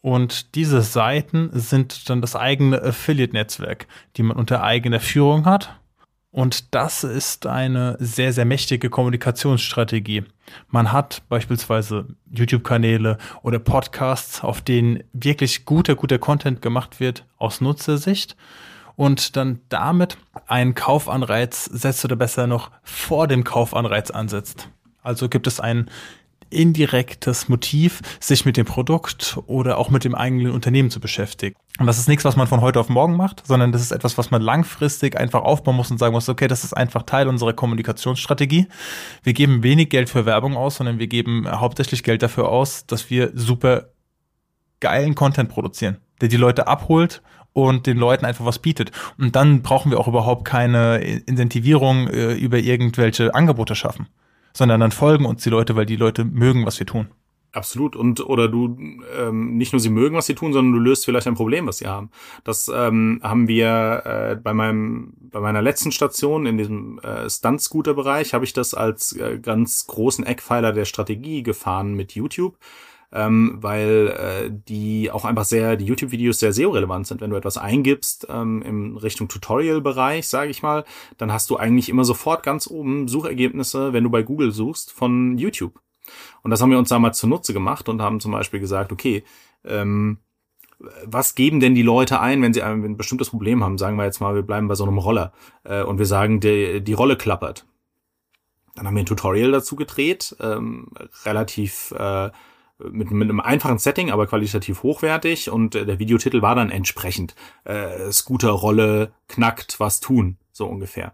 Und diese Seiten sind dann das eigene Affiliate-Netzwerk, die man unter eigener Führung hat und das ist eine sehr, sehr mächtige Kommunikationsstrategie. Man hat beispielsweise YouTube-Kanäle oder Podcasts, auf denen wirklich guter, guter Content gemacht wird aus Nutzersicht und dann damit einen Kaufanreiz setzt oder besser noch vor dem Kaufanreiz ansetzt. Also gibt es einen indirektes Motiv, sich mit dem Produkt oder auch mit dem eigenen Unternehmen zu beschäftigen. Und das ist nichts, was man von heute auf morgen macht, sondern das ist etwas, was man langfristig einfach aufbauen muss und sagen muss, okay, das ist einfach Teil unserer Kommunikationsstrategie. Wir geben wenig Geld für Werbung aus, sondern wir geben hauptsächlich Geld dafür aus, dass wir super geilen Content produzieren, der die Leute abholt und den Leuten einfach was bietet. Und dann brauchen wir auch überhaupt keine Incentivierung äh, über irgendwelche Angebote schaffen sondern dann folgen uns die Leute, weil die Leute mögen, was wir tun.
Absolut. Und oder du ähm, nicht nur sie mögen, was sie tun, sondern du löst vielleicht ein Problem, was sie haben. Das ähm, haben wir äh, bei meinem bei meiner letzten Station in diesem äh, Stunt-Scooter-Bereich habe ich das als äh, ganz großen Eckpfeiler der Strategie gefahren mit YouTube ähm, weil äh, die auch einfach sehr, die YouTube-Videos sehr SEO-relevant sind. Wenn du etwas eingibst ähm, in Richtung Tutorial-Bereich, sage ich mal, dann hast du eigentlich immer sofort ganz oben Suchergebnisse, wenn du bei Google suchst, von YouTube. Und das haben wir uns damals zunutze gemacht und haben zum Beispiel gesagt, okay, ähm, was geben denn die Leute ein, wenn sie ein, bestimmtes Problem haben? Sagen wir jetzt mal, wir bleiben bei so einem Roller äh, und wir sagen, die, die Rolle klappert. Dann haben wir ein Tutorial dazu gedreht, ähm, relativ äh, mit, mit einem einfachen Setting, aber qualitativ hochwertig und äh, der Videotitel war dann entsprechend äh, Scooterrolle knackt was tun, so ungefähr.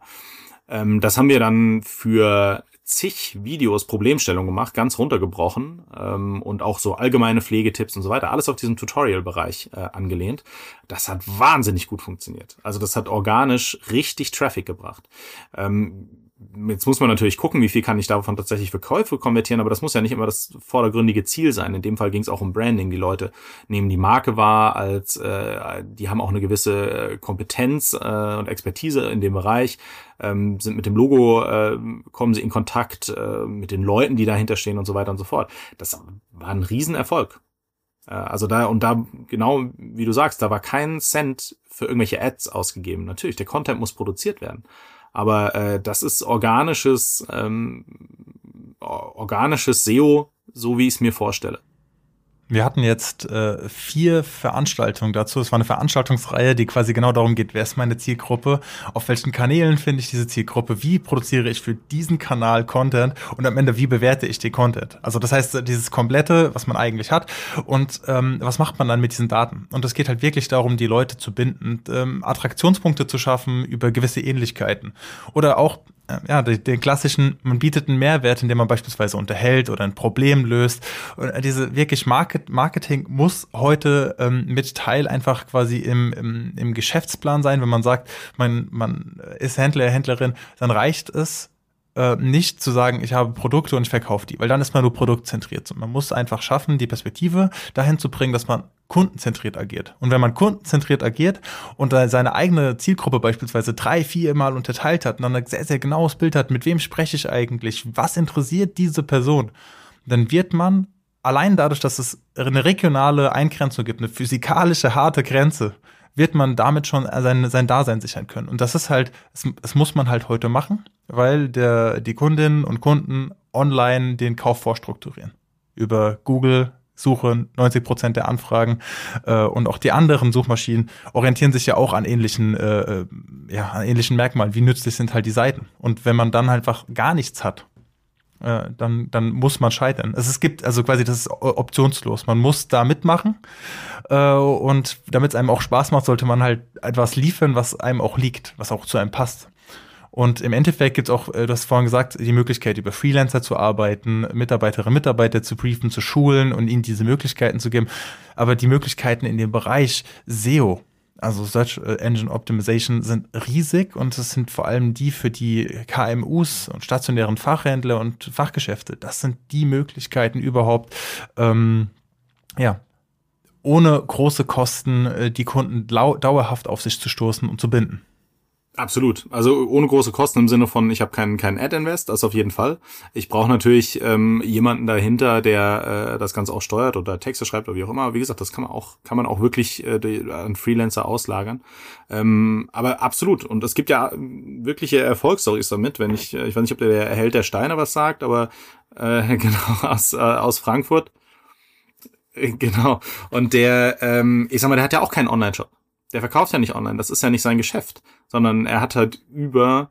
Ähm, das haben wir dann für zig Videos Problemstellung gemacht, ganz runtergebrochen ähm, und auch so allgemeine Pflegetipps und so weiter, alles auf diesem Tutorial-Bereich äh, angelehnt. Das hat wahnsinnig gut funktioniert. Also das hat organisch richtig Traffic gebracht. Ähm, jetzt muss man natürlich gucken, wie viel kann ich davon tatsächlich für Käufe konvertieren, aber das muss ja nicht immer das vordergründige Ziel sein. In dem Fall ging es auch um Branding. Die Leute nehmen die Marke wahr, als äh, die haben auch eine gewisse äh, Kompetenz äh, und Expertise in dem Bereich, ähm, sind mit dem Logo, äh, kommen sie in Kontakt äh, mit den Leuten, die dahinter stehen und so weiter und so fort. Das war ein Riesenerfolg. Äh, also da, und da, genau wie du sagst, da war kein Cent für irgendwelche Ads ausgegeben. Natürlich, der Content muss produziert werden. Aber äh, das ist organisches, ähm, organisches SEO, so wie ich es mir vorstelle.
Wir hatten jetzt äh, vier Veranstaltungen dazu. Es war eine Veranstaltungsreihe, die quasi genau darum geht, wer ist meine Zielgruppe, auf welchen Kanälen finde ich diese Zielgruppe, wie produziere ich für diesen Kanal Content und am Ende, wie bewerte ich den Content. Also das heißt, dieses komplette, was man eigentlich hat und ähm, was macht man dann mit diesen Daten. Und es geht halt wirklich darum, die Leute zu binden, ähm, Attraktionspunkte zu schaffen über gewisse Ähnlichkeiten. Oder auch ja, den klassischen, man bietet einen Mehrwert, indem man beispielsweise unterhält oder ein Problem löst. Und äh, diese wirklich Market, Marketing muss heute ähm, mit Teil einfach quasi im, im, im Geschäftsplan sein. Wenn man sagt, man, man ist Händler, Händlerin, dann reicht es, äh, nicht zu sagen, ich habe Produkte und ich verkaufe die, weil dann ist man nur produktzentriert. man muss einfach schaffen, die Perspektive dahin zu bringen, dass man kundenzentriert agiert. Und wenn man kundenzentriert agiert und seine eigene Zielgruppe beispielsweise drei, vier Mal unterteilt hat und dann ein sehr, sehr genaues Bild hat, mit wem spreche ich eigentlich, was interessiert diese Person, dann wird man allein dadurch, dass es eine regionale Eingrenzung gibt, eine physikalische harte Grenze, wird man damit schon sein, sein Dasein sichern können. Und das ist halt, das, das muss man halt heute machen, weil der, die Kundinnen und Kunden online den Kauf vorstrukturieren. Über Google, Suche, 90 Prozent der Anfragen äh, und auch die anderen Suchmaschinen orientieren sich ja auch an ähnlichen, äh, äh ja, an ähnlichen Merkmalen. Wie nützlich sind halt die Seiten? Und wenn man dann einfach gar nichts hat, äh, dann, dann muss man scheitern. Also es gibt also quasi, das ist optionslos. Man muss da mitmachen äh, und damit es einem auch Spaß macht, sollte man halt etwas liefern, was einem auch liegt, was auch zu einem passt. Und im Endeffekt gibt es auch, äh, du hast vorhin gesagt, die Möglichkeit, über Freelancer zu arbeiten, Mitarbeiterinnen und Mitarbeiter zu briefen, zu schulen und ihnen diese Möglichkeiten zu geben. Aber die Möglichkeiten in dem Bereich SEO, also Search äh, Engine Optimization, sind riesig und es sind vor allem die für die KMUs und stationären Fachhändler und Fachgeschäfte. Das sind die Möglichkeiten überhaupt, ähm, ja, ohne große Kosten äh, die Kunden dauerhaft auf sich zu stoßen und zu binden.
Absolut. Also ohne große Kosten im Sinne von, ich habe keinen keinen Ad-Invest, das auf jeden Fall. Ich brauche natürlich ähm, jemanden dahinter, der äh, das Ganze auch steuert oder Texte schreibt oder wie auch immer. Aber wie gesagt, das kann man auch kann man auch wirklich äh, an Freelancer auslagern. Ähm, aber absolut. Und es gibt ja wirkliche Erfolgsstories damit. Wenn ich, ich weiß nicht, ob der, der Held der Steine was sagt, aber äh, genau aus äh, aus Frankfurt. Äh, genau. Und der, ähm, ich sag mal, der hat ja auch keinen Online-Shop der verkauft ja nicht online, das ist ja nicht sein Geschäft, sondern er hat halt über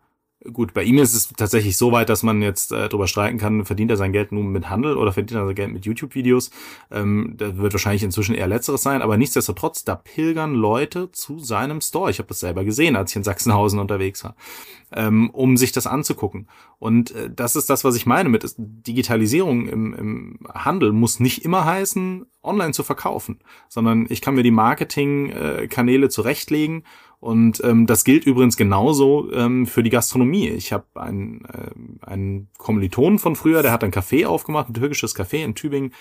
Gut, bei ihm ist es tatsächlich so weit, dass man jetzt äh, darüber streiten kann, verdient er sein Geld nun mit Handel oder verdient er sein Geld mit YouTube-Videos. Ähm, da wird wahrscheinlich inzwischen eher letzteres sein, aber nichtsdestotrotz, da pilgern Leute zu seinem Store. Ich habe das selber gesehen, als ich in Sachsenhausen unterwegs war, ähm, um sich das anzugucken. Und äh, das ist das, was ich meine mit Digitalisierung im, im Handel muss nicht immer heißen, online zu verkaufen, sondern ich kann mir die Marketingkanäle zurechtlegen und ähm, das gilt übrigens genauso ähm, für die Gastronomie. Ich habe einen, äh, einen Kommilitonen von früher, der hat ein Café aufgemacht, ein türkisches Café in Tübingen.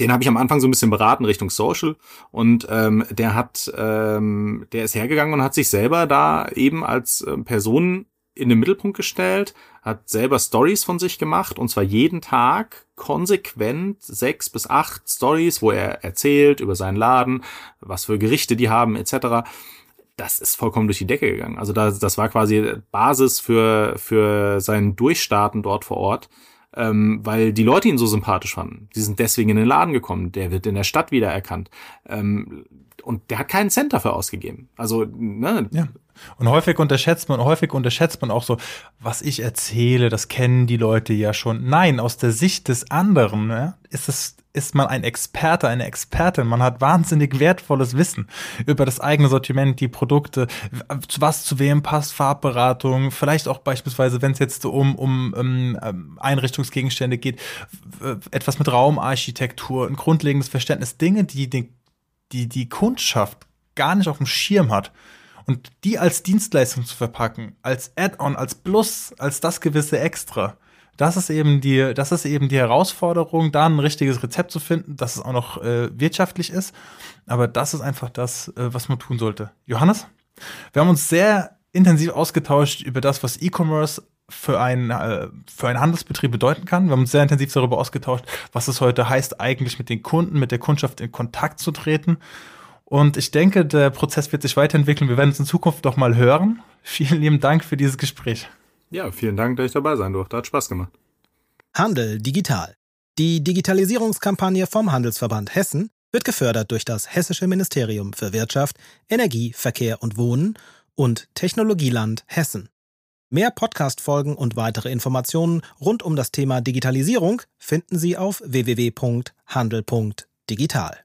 Den habe ich am Anfang so ein bisschen beraten Richtung Social und ähm, der hat, ähm, der ist hergegangen und hat sich selber da eben als äh, Person in den Mittelpunkt gestellt, hat selber Stories von sich gemacht und zwar jeden Tag konsequent sechs bis acht Stories, wo er erzählt über seinen Laden, was für Gerichte die haben etc das ist vollkommen durch die Decke gegangen. Also das, das war quasi Basis für, für sein Durchstarten dort vor Ort, ähm, weil die Leute ihn so sympathisch fanden. Die sind deswegen in den Laden gekommen. Der wird in der Stadt wiedererkannt. Ähm, und der hat keinen Cent dafür ausgegeben. Also, ne?
Ja. Und häufig unterschätzt man, häufig unterschätzt man auch so, was ich erzähle, das kennen die Leute ja schon. Nein, aus der Sicht des anderen ja, ist es, ist man ein Experte, eine Expertin. Man hat wahnsinnig wertvolles Wissen über das eigene Sortiment, die Produkte, was zu wem passt, Farbberatung, vielleicht auch beispielsweise, wenn es jetzt um, um, um ähm, Einrichtungsgegenstände geht, etwas mit Raumarchitektur, ein grundlegendes Verständnis, Dinge, die die, die, die Kundschaft gar nicht auf dem Schirm hat und die als Dienstleistung zu verpacken, als Add-on, als Plus, als das gewisse Extra. Das ist eben die, das ist eben die Herausforderung, da ein richtiges Rezept zu finden, dass es auch noch äh, wirtschaftlich ist. Aber das ist einfach das, äh, was man tun sollte. Johannes, wir haben uns sehr intensiv ausgetauscht über das, was E-Commerce für einen, äh, für einen Handelsbetrieb bedeuten kann. Wir haben uns sehr intensiv darüber ausgetauscht, was es heute heißt, eigentlich mit den Kunden, mit der Kundschaft in Kontakt zu treten. Und ich denke, der Prozess wird sich weiterentwickeln. Wir werden es in Zukunft doch mal hören. Vielen lieben Dank für dieses Gespräch.
Ja, vielen Dank, dass ich dabei sein durfte. Hat Spaß gemacht.
Handel digital. Die Digitalisierungskampagne vom Handelsverband Hessen wird gefördert durch das Hessische Ministerium für Wirtschaft, Energie, Verkehr und Wohnen und Technologieland Hessen. Mehr Podcast-Folgen und weitere Informationen rund um das Thema Digitalisierung finden Sie auf www.handel.digital.